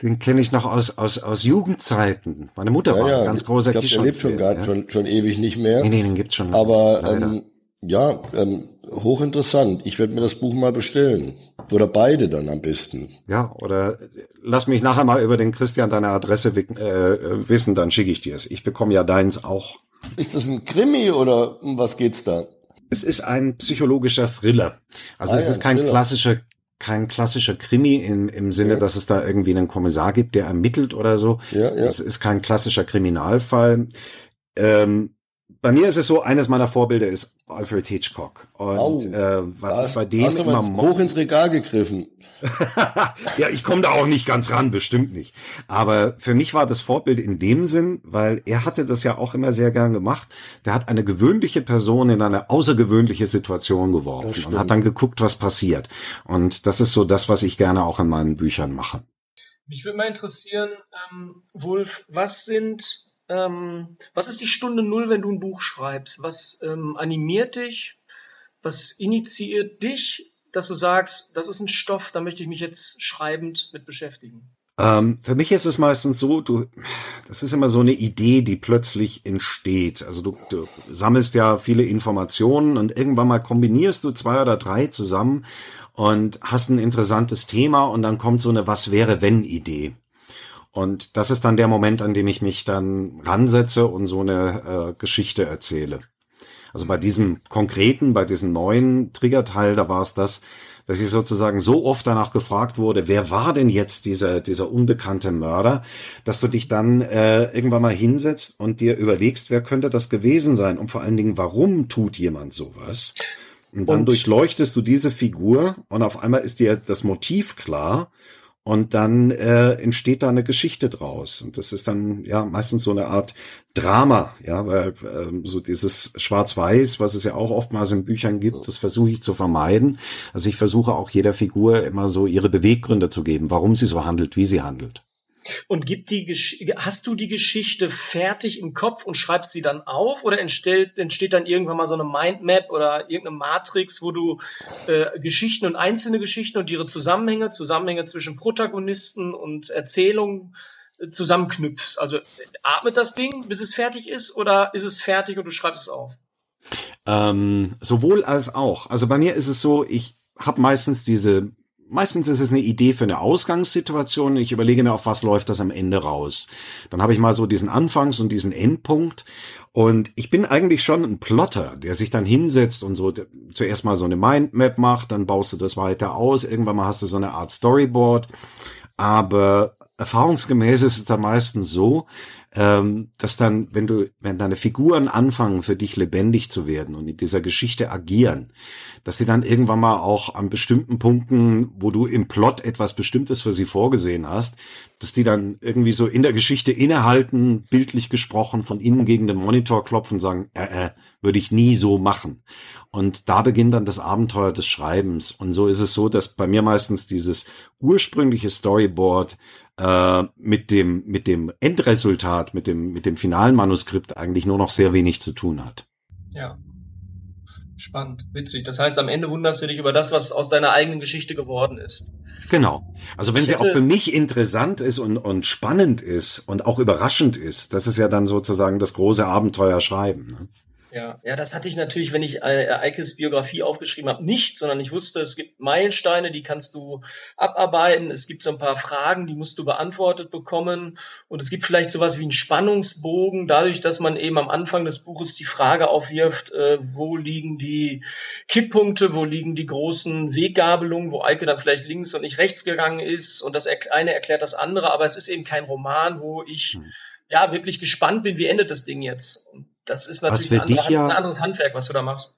Den kenne ich noch aus, aus, aus Jugendzeiten. Meine Mutter ja, war ja. ein ganz großer ich glaub, Kishon. Der lebt schon, grad, ja. schon, schon ewig nicht mehr. Nee, nee, den gibt's schon. Aber ähm, ja, ähm, hochinteressant. Ich werde mir das Buch mal bestellen. Oder beide dann am besten. Ja, oder lass mich nachher mal über den Christian deine Adresse äh, wissen, dann schicke ich dir es. Ich bekomme ja deins auch. Ist das ein Krimi oder um was geht's da? Es ist ein psychologischer Thriller. Also Ah es ja, ist kein Thriller. klassischer kein klassischer Krimi im, im Sinne, Ja. dass es da irgendwie einen Kommissar gibt, der ermittelt oder so. Ja, ja. Es ist kein klassischer Kriminalfall. Ähm, bei mir ist es so, eines meiner Vorbilder ist Alfred Hitchcock. Und Au. äh, was ich bei dem hast du immer hoch ins Regal gegriffen. <laughs> ja, ich komme da auch nicht ganz ran, bestimmt nicht. Aber für mich war das Vorbild in dem Sinn, weil er hatte das ja auch immer sehr gern gemacht. Der hat eine gewöhnliche Person in eine außergewöhnliche Situation geworfen und hat dann geguckt, was passiert. Und das ist so das, was ich gerne auch in meinen Büchern mache. Mich würde mal interessieren, ähm, Wolf, was sind, ähm, was ist die Stunde Null, wenn du ein Buch schreibst? Was ähm, animiert dich? Was initiiert dich, dass du sagst, das ist ein Stoff, da möchte ich mich jetzt schreibend mit beschäftigen? Ähm, für mich ist es meistens so, du, das ist immer so eine Idee, die plötzlich entsteht. Also du, du sammelst ja viele Informationen und irgendwann mal kombinierst du zwei oder drei zusammen und hast ein interessantes Thema und dann kommt so eine Was wäre wenn Idee. Und das ist dann der Moment, an dem ich mich dann ransetze und so eine äh, Geschichte erzähle. Also bei diesem konkreten, bei diesem neuen Triggerteil, da war es das, dass ich sozusagen so oft danach gefragt wurde, wer war denn jetzt dieser, dieser unbekannte Mörder, dass du dich dann äh, irgendwann mal hinsetzt und dir überlegst, wer könnte das gewesen sein und vor allen Dingen, warum tut jemand sowas? Und dann und durchleuchtest du diese Figur und auf einmal ist dir das Motiv klar und dann äh, entsteht da eine Geschichte draus. Und das ist dann ja meistens so eine Art Drama, ja, weil ähm, so dieses Schwarz-Weiß, was es ja auch oftmals in Büchern gibt, das versuche ich zu vermeiden. Also ich versuche auch jeder Figur immer so ihre Beweggründe zu geben, warum sie so handelt, wie sie handelt. Und gibt die hast du die Geschichte fertig im Kopf und schreibst sie dann auf oder entsteht, entsteht dann irgendwann mal so eine Mindmap oder irgendeine Matrix, wo du äh, Geschichten und einzelne Geschichten und ihre Zusammenhänge, Zusammenhänge zwischen Protagonisten und Erzählungen äh, zusammenknüpfst? Also atmet das Ding, bis es fertig ist oder ist es fertig und du schreibst es auf? Ähm, sowohl als auch. Also bei mir ist es so, ich habe meistens diese meistens ist es eine Idee für eine Ausgangssituation. Ich überlege mir, auf was läuft das am Ende raus. Dann habe ich mal so diesen Anfangs- und diesen Endpunkt. Und ich bin eigentlich schon ein Plotter, der sich dann hinsetzt und so zuerst mal so eine Mindmap macht, dann baust du das weiter aus. Irgendwann mal hast du so eine Art Storyboard. Aber erfahrungsgemäß ist es dann meistens so, ähm, dass dann, wenn du, wenn deine Figuren anfangen, für dich lebendig zu werden und in dieser Geschichte agieren, dass sie dann irgendwann mal auch an bestimmten Punkten, wo du im Plot etwas Bestimmtes für sie vorgesehen hast, dass die dann irgendwie so in der Geschichte innehalten, bildlich gesprochen, von innen gegen den Monitor klopfen und sagen, äh, äh, würde ich nie so machen. Und da beginnt dann das Abenteuer des Schreibens. Und so ist es so, dass bei mir meistens dieses ursprüngliche Storyboard äh, mit dem mit dem Endresultat, mit dem mit dem finalen Manuskript eigentlich nur noch sehr wenig zu tun hat. Ja. Spannend, witzig. Das heißt, am Ende wunderst du dich über das, was aus deiner eigenen Geschichte geworden ist. Genau. Also wenn ich sie auch für mich interessant ist und, und spannend ist und auch überraschend ist, das ist ja dann sozusagen das große Abenteuer schreiben. Ne? Ja, ja, das hatte ich natürlich, wenn ich äh, Eikes Biografie aufgeschrieben habe, nicht, sondern ich wusste, es gibt Meilensteine, die kannst du abarbeiten. Es gibt so ein paar Fragen, die musst du beantwortet bekommen. Und es gibt vielleicht sowas wie einen Spannungsbogen, dadurch, dass man eben am Anfang des Buches die Frage aufwirft, äh, wo liegen die Kipppunkte, wo liegen die großen Weggabelungen, wo Eike dann vielleicht links und nicht rechts gegangen ist. Und das eine erklärt das andere, aber es ist eben kein Roman, wo ich hm. ja wirklich gespannt bin, wie endet das Ding jetzt. Und das ist natürlich ein, andere, ja, ein, anderes Handwerk, was du da machst.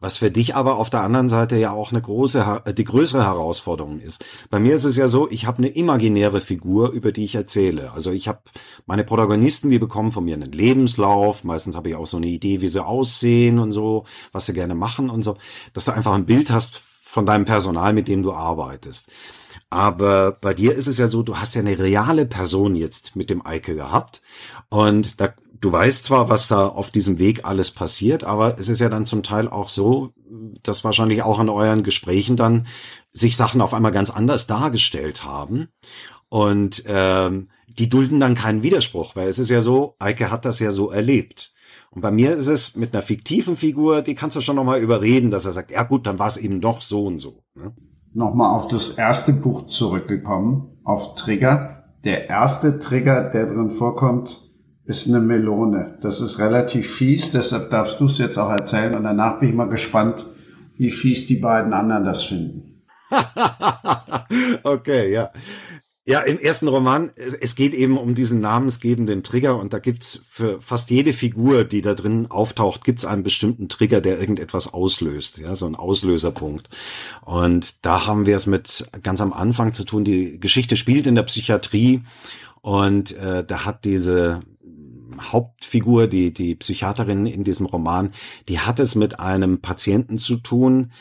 Was für dich aber auf der anderen Seite ja auch eine große, die größere Herausforderung ist. Bei mir ist es ja so, ich habe eine imaginäre Figur, über die ich erzähle. Also ich habe meine Protagonisten, die bekommen von mir einen Lebenslauf. Meistens habe ich auch so eine Idee, wie sie aussehen und so, was sie gerne machen und so, dass du einfach ein Bild hast von deinem Personal, mit dem du arbeitest. Aber bei dir ist es ja so, du hast ja eine reale Person jetzt mit dem Eike gehabt. Und da du weißt zwar, was da auf diesem Weg alles passiert, aber es ist ja dann zum Teil auch so, dass wahrscheinlich auch in euren Gesprächen dann sich Sachen auf einmal ganz anders dargestellt haben. Und ähm, die dulden dann keinen Widerspruch, weil es ist ja so, Eike hat das ja so erlebt. Und bei mir ist es mit einer fiktiven Figur, die kannst du schon nochmal überreden, dass er sagt, ja gut, dann war es eben doch so und so. Ne? Nochmal auf das erste Buch zurückgekommen, auf Trigger. Der erste Trigger, der drin vorkommt, ist eine Melone. Das ist relativ fies, deshalb darfst du es jetzt auch erzählen und danach bin ich mal gespannt, wie fies die beiden anderen das finden. <laughs> okay, ja. Ja, im ersten Roman, es geht eben um diesen namensgebenden Trigger und da gibt's für fast jede Figur, die da drin auftaucht, gibt's einen bestimmten Trigger, der irgendetwas auslöst, ja, so ein Auslöserpunkt. Und da haben wir es mit ganz am Anfang zu tun. Die Geschichte spielt in der Psychiatrie und äh, da hat diese Hauptfigur, die, die Psychiaterin in diesem Roman, die hat es mit einem Patienten zu tun,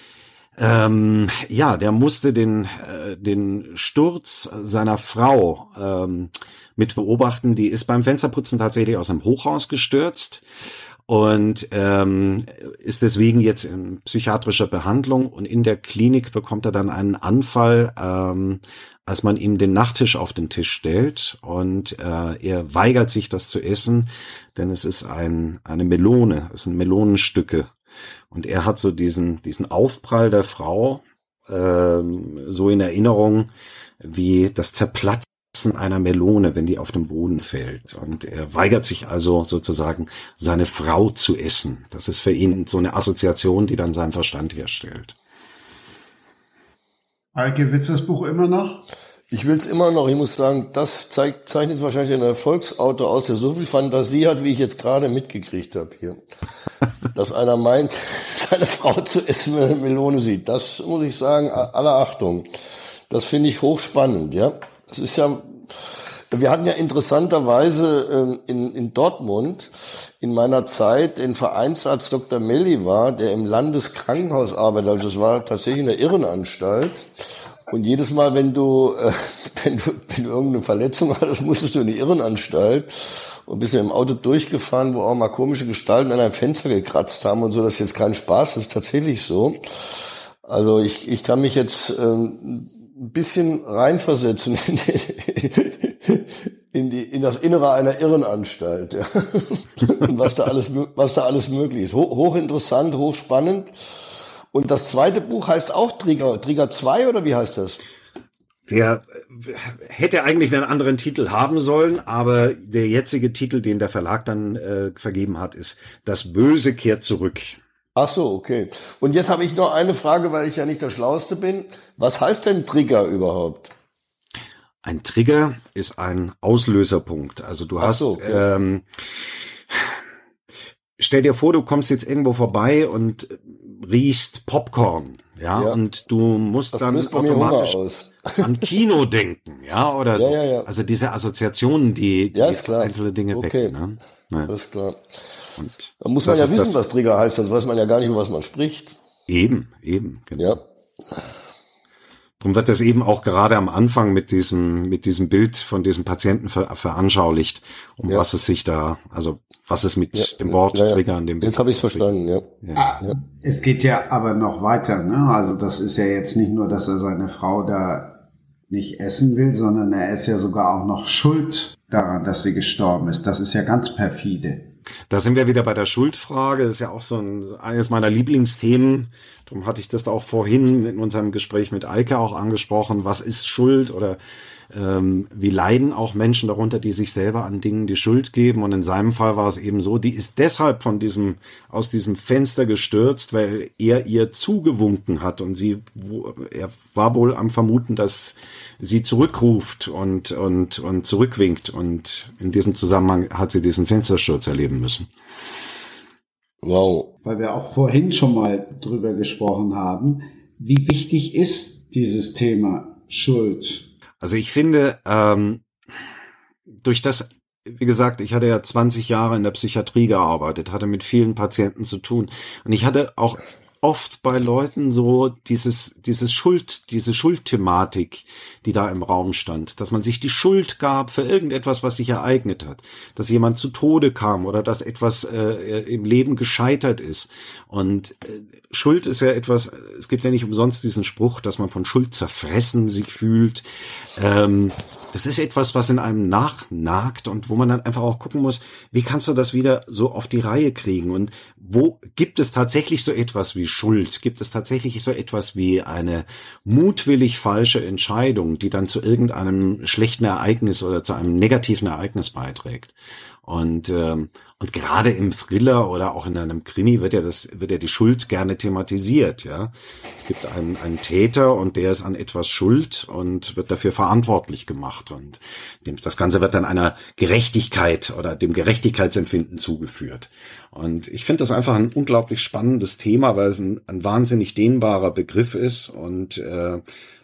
ähm, ja, der musste den, äh, den Sturz seiner Frau ähm, mit beobachten. Die ist beim Fensterputzen tatsächlich aus dem Hochhaus gestürzt und ähm, ist deswegen jetzt in psychiatrischer Behandlung. Und in der Klinik bekommt er dann einen Anfall, ähm, als man ihm den Nachttisch auf den Tisch stellt. Und äh, er weigert sich das zu essen, denn es ist ein, eine Melone, es sind Melonenstücke. Und er hat so diesen, diesen Aufprall der Frau ähm, so in Erinnerung wie das Zerplatzen einer Melone, wenn die auf den Boden fällt. Und er weigert sich also sozusagen, seine Frau zu essen. Das ist für ihn so eine Assoziation, die dann seinen Verstand herstellt. Alke, willst du das Buch immer noch? Ich will es immer noch, ich muss sagen, das zeigt, zeichnet wahrscheinlich ein Erfolgsauto aus, der so viel Fantasie hat, wie ich jetzt gerade mitgekriegt habe hier. <laughs> Dass einer meint, seine Frau zu essen, wenn er Melone sieht. Das muss ich sagen, aller Achtung. Das finde ich hochspannend, ja. Das ist ja, wir hatten ja interessanterweise äh, in, in Dortmund in meiner Zeit den Vereinsarzt Dr. Melli war, der im Landeskrankenhaus arbeitet. Also es war tatsächlich eine Irrenanstalt. Und jedes Mal, wenn du, äh, <laughs> wenn du, wenn du irgendeine Verletzung hattest, musstest du in die Irrenanstalt und bist ja im Auto durchgefahren, wo auch mal komische Gestalten an einem Fenster gekratzt haben und so. Das ist jetzt kein Spaß, das ist tatsächlich so. Also ich, ich kann mich jetzt ähm, ein bisschen reinversetzen in, die, in, die, in das Innere einer Irrenanstalt. Ja. Was da alles, was da alles möglich ist. Hoch, hochinteressant, hochspannend. Und das zweite Buch heißt auch Trigger, Trigger 2 oder wie heißt das? Der hätte eigentlich einen anderen Titel haben sollen, aber der jetzige Titel, den der Verlag dann äh, vergeben hat, ist Das Böse kehrt zurück. Ach so, okay. Und jetzt habe ich noch eine Frage, weil ich ja nicht der Schlauste bin. Was heißt denn Trigger überhaupt? Ein Trigger ist ein Auslöserpunkt. Also du Ach hast, so, okay. ähm, stell dir vor, du kommst jetzt irgendwo vorbei und riechst Popcorn, ja, ja. und du musst das dann automatisch <laughs> an Kino denken, ja, oder so. Ja, ja, also diese Assoziationen, die, die einzelne Dinge okay. wecken. Ne? Das ist klar. Und da muss man ja wissen, was Trigger heißt, sonst weiß man ja gar nicht, über was man spricht. Eben, eben, genau. Ja. Darum wird das eben auch gerade am Anfang mit diesem, mit diesem Bild von diesem Patienten ver veranschaulicht, um ja. was es sich da, also was es mit ja, dem Wort ja, Trigger an dem Bild. Jetzt habe ich es verstanden, ja. Ah, es geht ja aber noch weiter, ne? Also das ist ja jetzt nicht nur, dass er seine Frau da nicht essen will, sondern er ist ja sogar auch noch schuld daran, dass sie gestorben ist. Das ist ja ganz perfide. Da sind wir wieder bei der Schuldfrage. Das ist ja auch so ein, eines meiner Lieblingsthemen. Darum hatte ich das auch vorhin in unserem Gespräch mit Eike auch angesprochen. Was ist Schuld oder ähm, wie leiden auch Menschen darunter, die sich selber an Dingen die Schuld geben. Und in seinem Fall war es eben so, die ist deshalb von diesem, aus diesem Fenster gestürzt, weil er ihr zugewunken hat und sie, er war wohl am Vermuten, dass sie zurückruft und, und, und zurückwinkt. Und in diesem Zusammenhang hat sie diesen Fenstersturz erleben müssen. Wow. Weil wir auch vorhin schon mal drüber gesprochen haben, wie wichtig ist dieses Thema Schuld? Also ich finde, ähm, durch das, wie gesagt, ich hatte ja 20 Jahre in der Psychiatrie gearbeitet, hatte mit vielen Patienten zu tun. Und ich hatte auch oft bei Leuten so dieses, dieses Schuld, diese Schuldthematik, die da im Raum stand, dass man sich die Schuld gab für irgendetwas, was sich ereignet hat, dass jemand zu Tode kam oder dass etwas äh, im Leben gescheitert ist. Und äh, Schuld ist ja etwas, es gibt ja nicht umsonst diesen Spruch, dass man von Schuld zerfressen sich fühlt. Ähm, das ist etwas, was in einem nachnagt und wo man dann einfach auch gucken muss, wie kannst du das wieder so auf die Reihe kriegen und wo gibt es tatsächlich so etwas wie Schuld? Gibt es tatsächlich so etwas wie eine mutwillig falsche Entscheidung, die dann zu irgendeinem schlechten Ereignis oder zu einem negativen Ereignis beiträgt? Und, ähm, und gerade im Thriller oder auch in einem Krimi wird ja das, wird ja die Schuld gerne thematisiert, ja. Es gibt einen, einen Täter und der ist an etwas schuld und wird dafür verantwortlich gemacht und dem, das Ganze wird dann einer Gerechtigkeit oder dem Gerechtigkeitsempfinden zugeführt. Und ich finde das einfach ein unglaublich spannendes Thema, weil es ein, ein wahnsinnig dehnbarer Begriff ist und äh,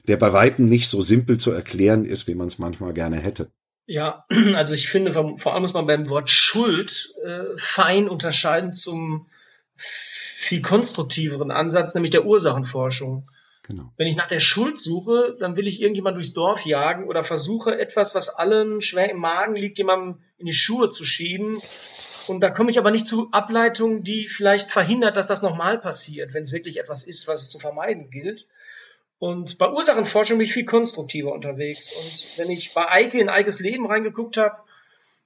der bei weitem nicht so simpel zu erklären ist, wie man es manchmal gerne hätte. Ja, <clears throat> also ich finde, vor allem muss man beim Wort Schuld äh, fein unterscheiden zum viel konstruktiveren Ansatz, nämlich der Ursachenforschung. Genau. Wenn ich nach der Schuld suche, dann will ich irgendjemand durchs Dorf jagen oder versuche etwas, was allen schwer im Magen liegt, jemandem in die Schuhe zu schieben. Und da komme ich aber nicht zu Ableitungen, die vielleicht verhindert, dass das nochmal passiert, wenn es wirklich etwas ist, was es zu vermeiden gilt. Und bei Ursachenforschung bin ich viel konstruktiver unterwegs. Und wenn ich bei Eike in Eikes Leben reingeguckt habe,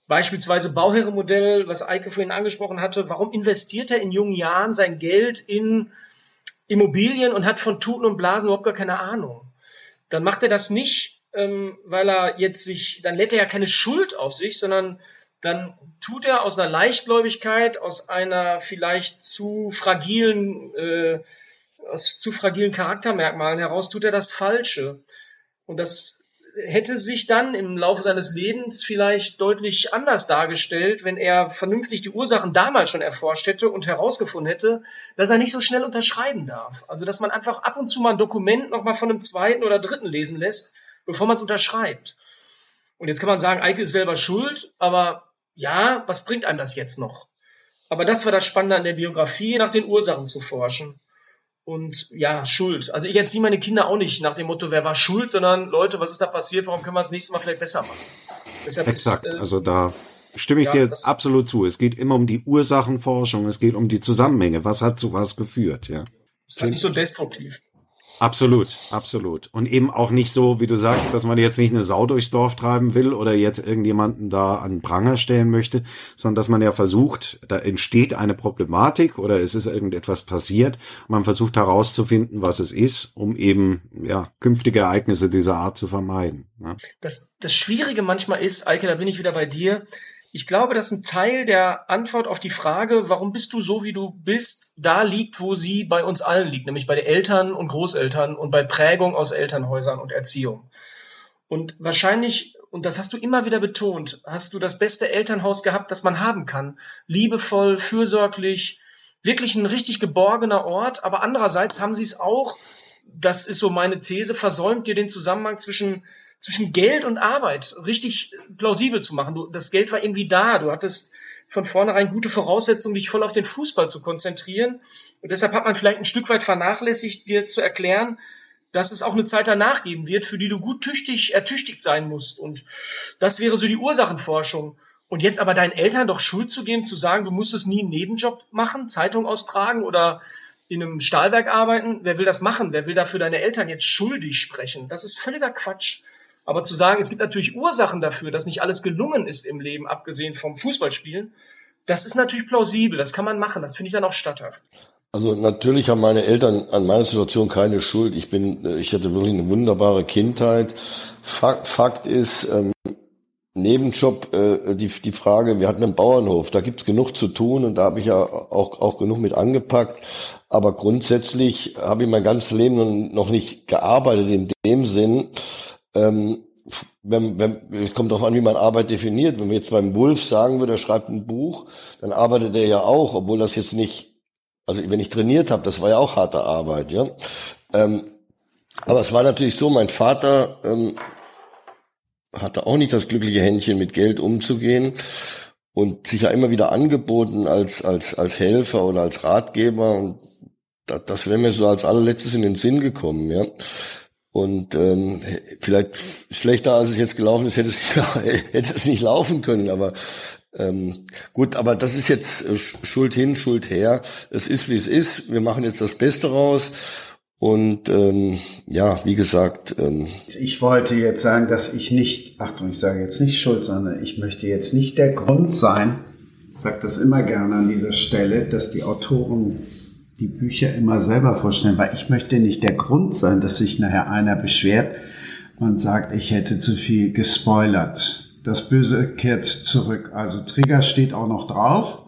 beispielsweise Bauherrenmodell, was Eike vorhin angesprochen hatte, warum investiert er in jungen Jahren sein Geld in Immobilien und hat von Tuten und Blasen überhaupt gar keine Ahnung? Dann macht er das nicht, ähm, weil er jetzt sich, dann lädt er ja keine Schuld auf sich, sondern dann tut er aus einer Leichtgläubigkeit, aus einer vielleicht zu fragilen äh, aus zu fragilen Charaktermerkmalen heraus tut er das Falsche. Und das hätte sich dann im Laufe seines Lebens vielleicht deutlich anders dargestellt, wenn er vernünftig die Ursachen damals schon erforscht hätte und herausgefunden hätte, dass er nicht so schnell unterschreiben darf. Also dass man einfach ab und zu mal ein Dokument nochmal von einem zweiten oder dritten lesen lässt, bevor man es unterschreibt. Und jetzt kann man sagen, Eike ist selber schuld, aber ja, was bringt einem das jetzt noch? Aber das war das Spannende an der Biografie, nach den Ursachen zu forschen. Und ja, Schuld. Also ich erziehe meine Kinder auch nicht nach dem Motto, wer war schuld, sondern Leute, was ist da passiert, warum können wir das nächste Mal vielleicht besser machen? Deshalb Exakt, ist, äh, also da stimme ich ja, dir absolut zu. Es geht immer um die Ursachenforschung, es geht um die Zusammenhänge. Was hat zu was geführt, ja. Ist halt nicht so destruktiv. Absolut, absolut. Und eben auch nicht so, wie du sagst, dass man jetzt nicht eine Sau durchs Dorf treiben will oder jetzt irgendjemanden da an Pranger stellen möchte, sondern dass man ja versucht, da entsteht eine Problematik oder es ist irgendetwas passiert. Man versucht herauszufinden, was es ist, um eben ja künftige Ereignisse dieser Art zu vermeiden. Ja. Das, das Schwierige manchmal ist, Eike, da bin ich wieder bei dir, ich glaube, dass ein Teil der Antwort auf die Frage, warum bist du so, wie du bist, da liegt, wo sie bei uns allen liegt, nämlich bei den Eltern und Großeltern und bei Prägung aus Elternhäusern und Erziehung. Und wahrscheinlich, und das hast du immer wieder betont, hast du das beste Elternhaus gehabt, das man haben kann. Liebevoll, fürsorglich, wirklich ein richtig geborgener Ort, aber andererseits haben sie es auch, das ist so meine These, versäumt dir den Zusammenhang zwischen zwischen Geld und Arbeit richtig plausibel zu machen. Du, das Geld war irgendwie da. Du hattest von vornherein gute Voraussetzungen, dich voll auf den Fußball zu konzentrieren. Und deshalb hat man vielleicht ein Stück weit vernachlässigt, dir zu erklären, dass es auch eine Zeit danach geben wird, für die du gut tüchtig, ertüchtigt sein musst. Und das wäre so die Ursachenforschung. Und jetzt aber deinen Eltern doch Schuld zu geben, zu sagen, du musstest nie einen Nebenjob machen, Zeitung austragen oder in einem Stahlwerk arbeiten. Wer will das machen? Wer will da für deine Eltern jetzt schuldig sprechen? Das ist völliger Quatsch. Aber zu sagen, es gibt natürlich Ursachen dafür, dass nicht alles gelungen ist im Leben, abgesehen vom Fußballspielen, das ist natürlich plausibel, das kann man machen, das finde ich dann auch statthaft. Also natürlich haben meine Eltern an meiner Situation keine Schuld. Ich bin, äh, ich hatte wirklich eine wunderbare Kindheit. Fakt, Fakt ist, ähm, Nebenjob, äh, die, die Frage, wir hatten einen Bauernhof, da gibt's genug zu tun und da habe ich ja auch, auch genug mit angepackt. Aber grundsätzlich habe ich mein ganzes Leben noch nicht gearbeitet in dem Sinn, ähm, wenn, wenn, es kommt darauf an, wie man Arbeit definiert. Wenn wir jetzt beim Wolf sagen würde, er schreibt ein Buch, dann arbeitet er ja auch, obwohl das jetzt nicht, also wenn ich trainiert habe, das war ja auch harte Arbeit, ja. Ähm, aber es war natürlich so, mein Vater ähm, hatte auch nicht das glückliche Händchen, mit Geld umzugehen und sich ja immer wieder angeboten als, als, als Helfer oder als Ratgeber und das, das wäre mir so als allerletztes in den Sinn gekommen, ja. Und ähm, vielleicht schlechter als es jetzt gelaufen ist, hätte es nicht, <laughs> hätte es nicht laufen können. Aber ähm, gut, aber das ist jetzt äh, Schuld hin, Schuld her. Es ist wie es ist. Wir machen jetzt das Beste raus. Und ähm, ja, wie gesagt. Ähm, ich wollte jetzt sagen, dass ich nicht, Achtung, ich sage jetzt nicht Schuld, sondern ich möchte jetzt nicht der Grund sein, ich sage das immer gerne an dieser Stelle, dass die Autoren die Bücher immer selber vorstellen, weil ich möchte nicht der Grund sein, dass sich nachher einer beschwert und sagt, ich hätte zu viel gespoilert. Das Böse kehrt zurück. Also Trigger steht auch noch drauf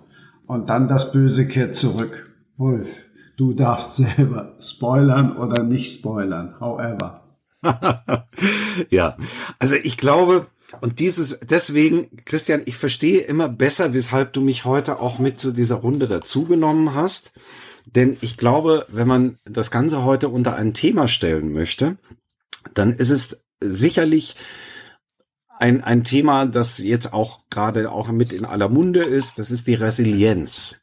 und dann das Böse kehrt zurück. Wolf, du darfst <laughs> selber spoilern oder nicht spoilern, however. <laughs> ja, also ich glaube, und dieses, deswegen, Christian, ich verstehe immer besser, weshalb du mich heute auch mit zu dieser Runde dazugenommen hast. Denn ich glaube, wenn man das Ganze heute unter ein Thema stellen möchte, dann ist es sicherlich ein, ein Thema, das jetzt auch gerade auch mit in aller Munde ist. Das ist die Resilienz.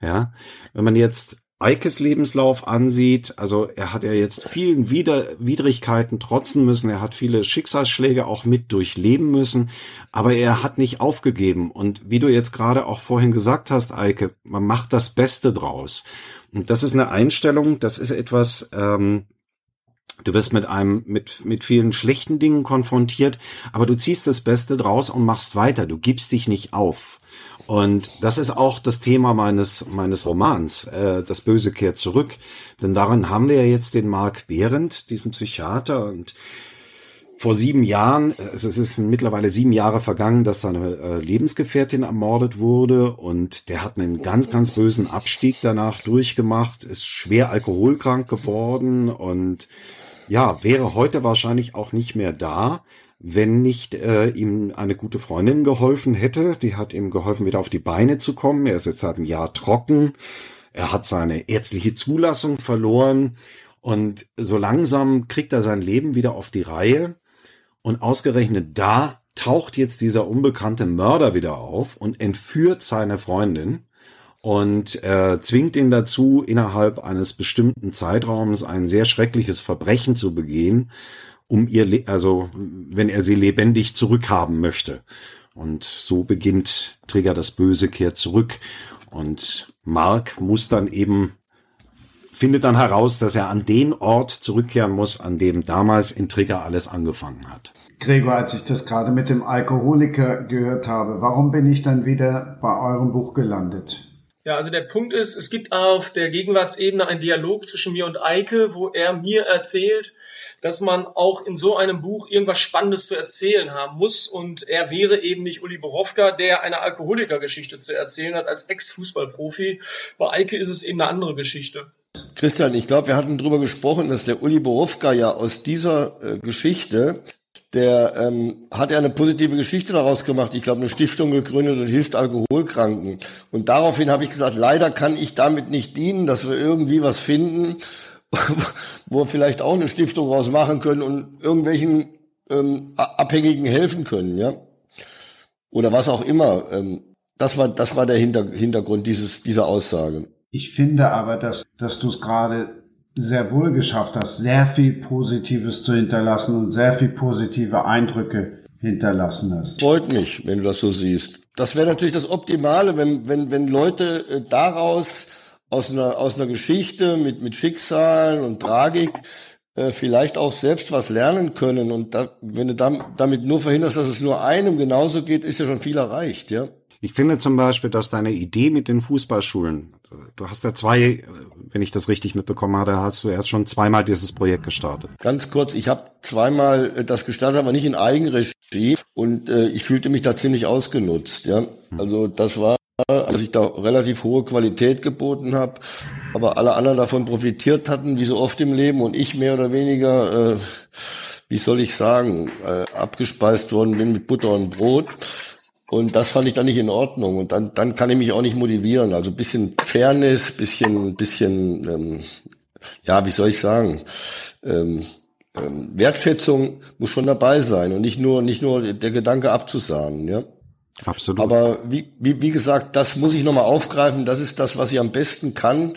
Ja, wenn man jetzt Eikes Lebenslauf ansieht, also er hat ja jetzt vielen Wider Widrigkeiten trotzen müssen, er hat viele Schicksalsschläge auch mit durchleben müssen, aber er hat nicht aufgegeben. Und wie du jetzt gerade auch vorhin gesagt hast, Eike, man macht das Beste draus. Und das ist eine Einstellung, das ist etwas, ähm, du wirst mit einem, mit, mit vielen schlechten Dingen konfrontiert, aber du ziehst das Beste draus und machst weiter. Du gibst dich nicht auf. Und das ist auch das Thema meines, meines Romans, äh, Das Böse kehrt zurück. Denn daran haben wir ja jetzt den Mark Behrendt, diesen Psychiater und vor sieben Jahren, also es ist mittlerweile sieben Jahre vergangen, dass seine äh, Lebensgefährtin ermordet wurde und der hat einen ganz, ganz bösen Abstieg danach durchgemacht, ist schwer alkoholkrank geworden und ja, wäre heute wahrscheinlich auch nicht mehr da, wenn nicht äh, ihm eine gute Freundin geholfen hätte. Die hat ihm geholfen, wieder auf die Beine zu kommen. Er ist jetzt seit einem Jahr trocken. Er hat seine ärztliche Zulassung verloren und so langsam kriegt er sein Leben wieder auf die Reihe. Und ausgerechnet da taucht jetzt dieser unbekannte Mörder wieder auf und entführt seine Freundin und äh, zwingt ihn dazu, innerhalb eines bestimmten Zeitraums ein sehr schreckliches Verbrechen zu begehen, um ihr, also wenn er sie lebendig zurückhaben möchte. Und so beginnt Trigger das Böse kehrt zurück. Und Mark muss dann eben, findet dann heraus, dass er an den Ort zurückkehren muss, an dem damals in Trigger alles angefangen hat. Gregor, als ich das gerade mit dem Alkoholiker gehört habe, warum bin ich dann wieder bei eurem Buch gelandet? Ja, also der Punkt ist, es gibt auf der Gegenwartsebene einen Dialog zwischen mir und Eike, wo er mir erzählt, dass man auch in so einem Buch irgendwas Spannendes zu erzählen haben muss. Und er wäre eben nicht Uli Borowka, der eine Alkoholikergeschichte zu erzählen hat als Ex-Fußballprofi. Bei Eike ist es eben eine andere Geschichte. Christian, ich glaube, wir hatten darüber gesprochen, dass der Uli Borowka ja aus dieser äh, Geschichte der ähm, hat ja eine positive Geschichte daraus gemacht. Ich glaube, eine Stiftung gegründet und hilft Alkoholkranken. Und daraufhin habe ich gesagt, leider kann ich damit nicht dienen, dass wir irgendwie was finden, <laughs> wo wir vielleicht auch eine Stiftung raus machen können und irgendwelchen ähm, Abhängigen helfen können, ja. Oder was auch immer. Ähm, das war, das war der Hinter Hintergrund dieses, dieser Aussage. Ich finde aber, dass, dass du es gerade sehr wohl geschafft hast, sehr viel Positives zu hinterlassen und sehr viel positive Eindrücke hinterlassen hast. Freut mich, wenn du das so siehst. Das wäre natürlich das Optimale, wenn, wenn, wenn Leute äh, daraus aus einer, aus einer Geschichte mit, mit Schicksalen und Tragik äh, vielleicht auch selbst was lernen können. Und da, wenn du damit nur verhinderst, dass es nur einem genauso geht, ist ja schon viel erreicht, ja. Ich finde zum Beispiel, dass deine Idee mit den Fußballschulen, du hast ja zwei, wenn ich das richtig mitbekommen habe, hast du erst schon zweimal dieses Projekt gestartet. Ganz kurz, ich habe zweimal äh, das gestartet, aber nicht in Eigenregie und äh, ich fühlte mich da ziemlich ausgenutzt. Ja, hm. also das war als ich da relativ hohe Qualität geboten habe, aber alle anderen davon profitiert hatten, wie so oft im Leben und ich mehr oder weniger, äh, wie soll ich sagen, äh, abgespeist worden bin mit Butter und Brot. Und das fand ich dann nicht in Ordnung. Und dann, dann kann ich mich auch nicht motivieren. Also bisschen Fairness, bisschen, bisschen, ähm, ja, wie soll ich sagen, ähm, ähm, Wertschätzung muss schon dabei sein und nicht nur, nicht nur der Gedanke abzusahnen, ja. Absolut. Aber wie, wie, wie gesagt, das muss ich nochmal aufgreifen. Das ist das, was ich am besten kann.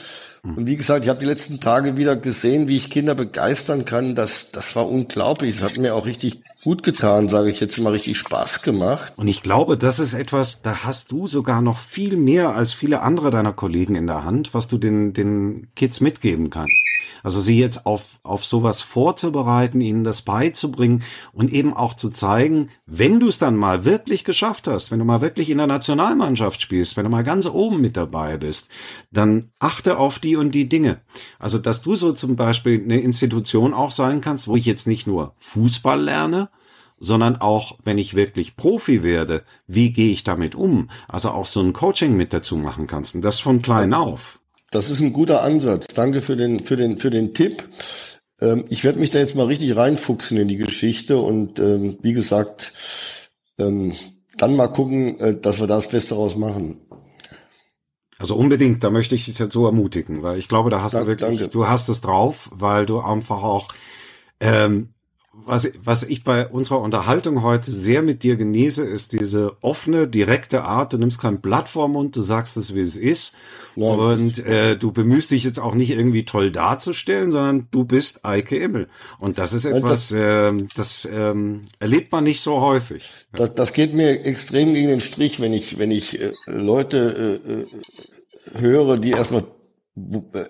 Und wie gesagt, ich habe die letzten Tage wieder gesehen, wie ich Kinder begeistern kann. Das, das war unglaublich. Es hat mir auch richtig gut getan, sage ich jetzt mal, richtig Spaß gemacht. Und ich glaube, das ist etwas, da hast du sogar noch viel mehr als viele andere deiner Kollegen in der Hand, was du den, den Kids mitgeben kannst. Also sie jetzt auf, auf sowas vorzubereiten, ihnen das beizubringen und eben auch zu zeigen, wenn du es dann mal wirklich geschafft hast, wenn du mal wirklich in der Nationalmannschaft spielst, wenn du mal ganz oben mit dabei bist, dann achte auf die und die Dinge. Also, dass du so zum Beispiel eine Institution auch sein kannst, wo ich jetzt nicht nur Fußball lerne, sondern auch, wenn ich wirklich Profi werde, wie gehe ich damit um? Also auch so ein Coaching mit dazu machen kannst. Und das von klein auf. Das ist ein guter Ansatz. Danke für den, für den, für den Tipp. Ähm, ich werde mich da jetzt mal richtig reinfuchsen in die Geschichte und ähm, wie gesagt, ähm, dann mal gucken, äh, dass wir da das Beste draus machen. Also unbedingt, da möchte ich dich dazu ermutigen, weil ich glaube, da hast Dank, du wirklich, danke. du hast es drauf, weil du einfach auch ähm, was, was ich bei unserer Unterhaltung heute sehr mit dir genieße, ist diese offene, direkte Art. Du nimmst kein Blatt vor Mund, du sagst es, wie es ist. Nein. Und äh, du bemühst dich jetzt auch nicht irgendwie toll darzustellen, sondern du bist Eike Immel. Und das ist etwas, das, äh, das ähm, erlebt man nicht so häufig. Das, das geht mir extrem gegen den Strich, wenn ich, wenn ich äh, Leute äh, äh höre, die erstmal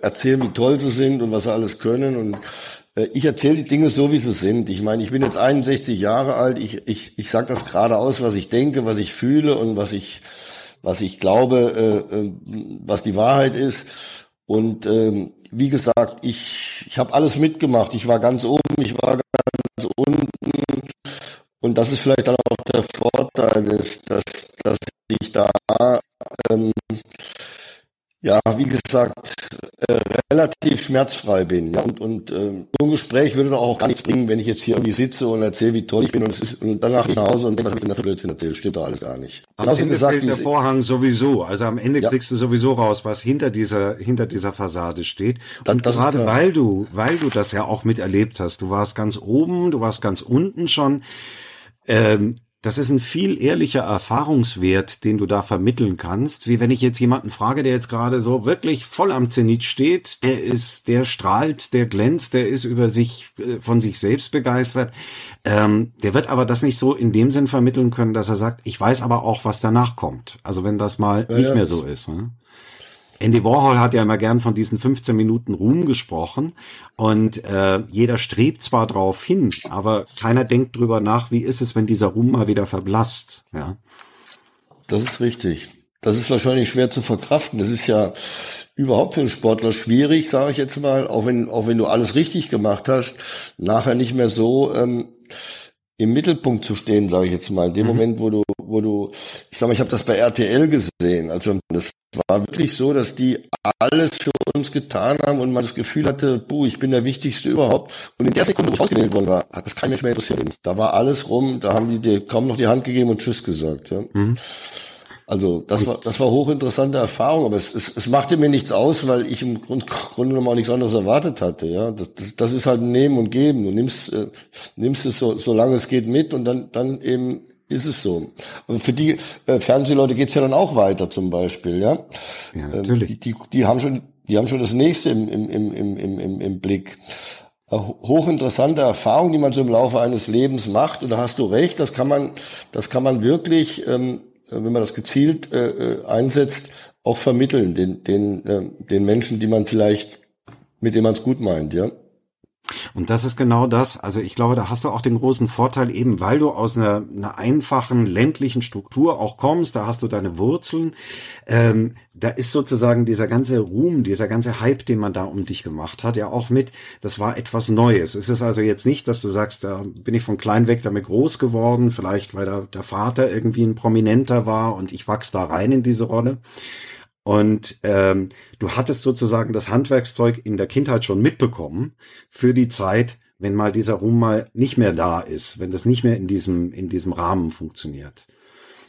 erzählen, wie toll sie sind und was sie alles können. Und äh, ich erzähle die Dinge so, wie sie sind. Ich meine, ich bin jetzt 61 Jahre alt. Ich, ich, ich sage das gerade aus, was ich denke, was ich fühle und was ich, was ich glaube, äh, äh, was die Wahrheit ist. Und ähm, wie gesagt, ich, ich habe alles mitgemacht. Ich war ganz oben, ich war ganz unten. Und das ist vielleicht dann auch der Vorteil, dass, dass, dass ich da, ähm, ja, wie gesagt, äh, relativ schmerzfrei bin. Ja? Und, und äh, so ein Gespräch würde doch auch gar nichts bringen, wenn ich jetzt hier irgendwie sitze und erzähle, wie toll ich bin und, es ist, und danach ich nach Hause und denke, was habe ich denn da für Blödsinn erzählt? Stimmt doch alles gar nicht. Am Ende gesagt, fällt der Vorhang sowieso. Also am Ende ja. kriegst du sowieso raus, was hinter dieser hinter dieser Fassade steht. Und das, das gerade weil du weil du das ja auch miterlebt hast, du warst ganz oben, du warst ganz unten schon. Ähm, das ist ein viel ehrlicher Erfahrungswert, den du da vermitteln kannst, wie wenn ich jetzt jemanden frage, der jetzt gerade so wirklich voll am Zenit steht, der ist, der strahlt, der glänzt, der ist über sich, äh, von sich selbst begeistert. Ähm, der wird aber das nicht so in dem Sinn vermitteln können, dass er sagt, ich weiß aber auch, was danach kommt. Also wenn das mal ja, nicht ja. mehr so ist. Ne? Andy Warhol hat ja immer gern von diesen 15 Minuten Ruhm gesprochen und äh, jeder strebt zwar drauf hin, aber keiner denkt drüber nach, wie ist es, wenn dieser Ruhm mal wieder verblasst. Ja. Das ist richtig. Das ist wahrscheinlich schwer zu verkraften. Das ist ja überhaupt für einen Sportler schwierig, sage ich jetzt mal, auch wenn auch wenn du alles richtig gemacht hast, nachher nicht mehr so ähm, im Mittelpunkt zu stehen, sage ich jetzt mal. In dem mhm. Moment, wo du, wo du, ich sag mal, ich habe das bei RTL gesehen. Also das war wirklich so, dass die alles für uns getan haben und man das Gefühl hatte, buh, ich bin der Wichtigste überhaupt. Und in der Sekunde, wo ich ausgewählt worden war, hat das kein Mensch mehr interessiert. Da war alles rum, da haben die dir kaum noch die Hand gegeben und Tschüss gesagt. Ja. Mhm. Also das war das war hochinteressante Erfahrung, aber es, es, es machte mir nichts aus, weil ich im Grund, Grunde genommen auch nichts anderes erwartet hatte. Ja, das, das, das ist halt ein Nehmen und Geben. Du nimmst äh, nimmst es so solange es geht mit und dann dann eben ist es so. Aber für die äh, Fernsehleute geht's ja dann auch weiter zum Beispiel, ja. Ja, natürlich. Ähm, die, die, haben schon die haben schon das nächste im im im im im, im Blick hochinteressante Erfahrung, die man so im Laufe eines Lebens macht. Und da hast du recht, das kann man, das kann man wirklich ähm, äh, wenn man das gezielt äh, äh, einsetzt, auch vermitteln, den, den, äh, den Menschen, die man vielleicht, mit denen man es gut meint, ja. Und das ist genau das. Also ich glaube, da hast du auch den großen Vorteil, eben weil du aus einer, einer einfachen ländlichen Struktur auch kommst, da hast du deine Wurzeln. Ähm, da ist sozusagen dieser ganze Ruhm, dieser ganze Hype, den man da um dich gemacht hat, ja auch mit, das war etwas Neues. Es ist also jetzt nicht, dass du sagst, da bin ich von klein weg damit groß geworden, vielleicht weil da der Vater irgendwie ein Prominenter war und ich wachs da rein in diese Rolle und ähm, du hattest sozusagen das Handwerkszeug in der Kindheit schon mitbekommen für die Zeit, wenn mal dieser Ruhm mal nicht mehr da ist, wenn das nicht mehr in diesem, in diesem Rahmen funktioniert.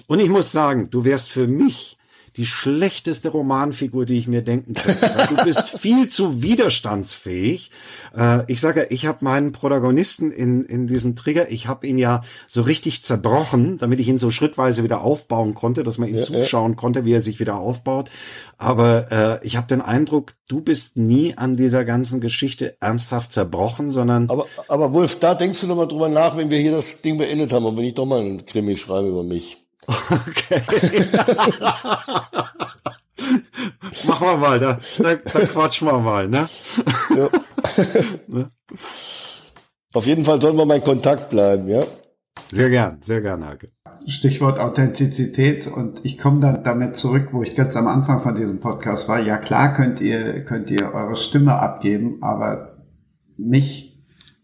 Und ich muss sagen, du wärst für mich die schlechteste Romanfigur, die ich mir denken könnte. du bist <laughs> viel zu widerstandsfähig. Äh, ich sage, ich habe meinen Protagonisten in, in diesem Trigger, ich habe ihn ja so richtig zerbrochen, damit ich ihn so schrittweise wieder aufbauen konnte, dass man ihm ja, zuschauen ja. konnte, wie er sich wieder aufbaut. Aber äh, ich habe den Eindruck, du bist nie an dieser ganzen Geschichte ernsthaft zerbrochen, sondern. Aber, aber Wolf, da denkst du noch mal drüber nach, wenn wir hier das Ding beendet haben und wenn ich doch mal einen Krimi schreibe über mich. Okay. Machen wir mal, da, da, da quatschen wir mal, ne? Ja. ne? Auf jeden Fall sollen wir mal in Kontakt bleiben, ja? Sehr gern, sehr gern, Hake. Stichwort Authentizität und ich komme dann damit zurück, wo ich ganz am Anfang von diesem Podcast war. Ja klar könnt ihr, könnt ihr eure Stimme abgeben, aber mich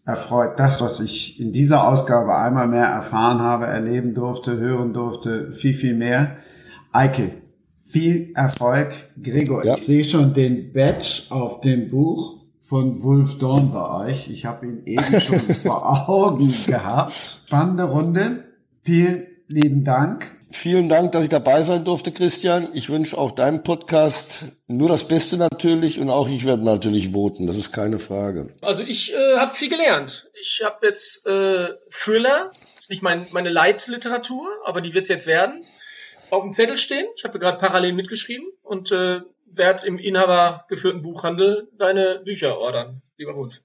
erfreut das, was ich in dieser Ausgabe einmal mehr erfahren habe, erleben durfte, hören durfte, viel, viel mehr. Eike, viel Erfolg. Gregor, ja. ich sehe schon den Badge auf dem Buch von Wolf Dorn bei euch. Ich habe ihn eben schon <laughs> vor Augen gehabt. Spannende Runde. Vielen lieben Dank. Vielen Dank, dass ich dabei sein durfte, Christian. Ich wünsche auch deinem Podcast nur das Beste natürlich und auch ich werde natürlich voten, das ist keine Frage. Also ich äh, habe viel gelernt. Ich habe jetzt äh, Thriller, ist nicht mein, meine Leitliteratur, aber die wird jetzt werden, auf dem Zettel stehen. Ich habe gerade parallel mitgeschrieben und äh, werde im inhabergeführten Buchhandel deine Bücher ordern, lieber Wolf.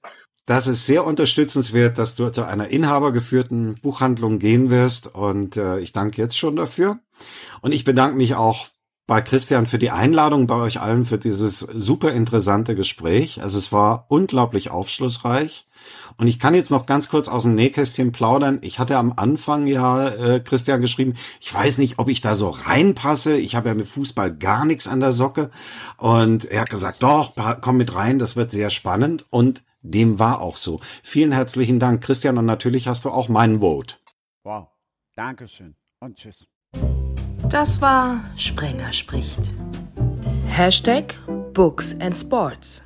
Das ist sehr unterstützenswert, dass du zu einer inhabergeführten Buchhandlung gehen wirst und äh, ich danke jetzt schon dafür. Und ich bedanke mich auch bei Christian für die Einladung, bei euch allen für dieses super interessante Gespräch. Also es war unglaublich aufschlussreich. Und ich kann jetzt noch ganz kurz aus dem Nähkästchen plaudern. Ich hatte am Anfang ja äh, Christian geschrieben, ich weiß nicht, ob ich da so reinpasse. Ich habe ja mit Fußball gar nichts an der Socke. Und er hat gesagt, doch, komm mit rein, das wird sehr spannend. Und dem war auch so. Vielen herzlichen Dank, Christian, und natürlich hast du auch meinen Vote. Wow, Dankeschön und tschüss. Das war Sprenger spricht. Hashtag Books and Sports.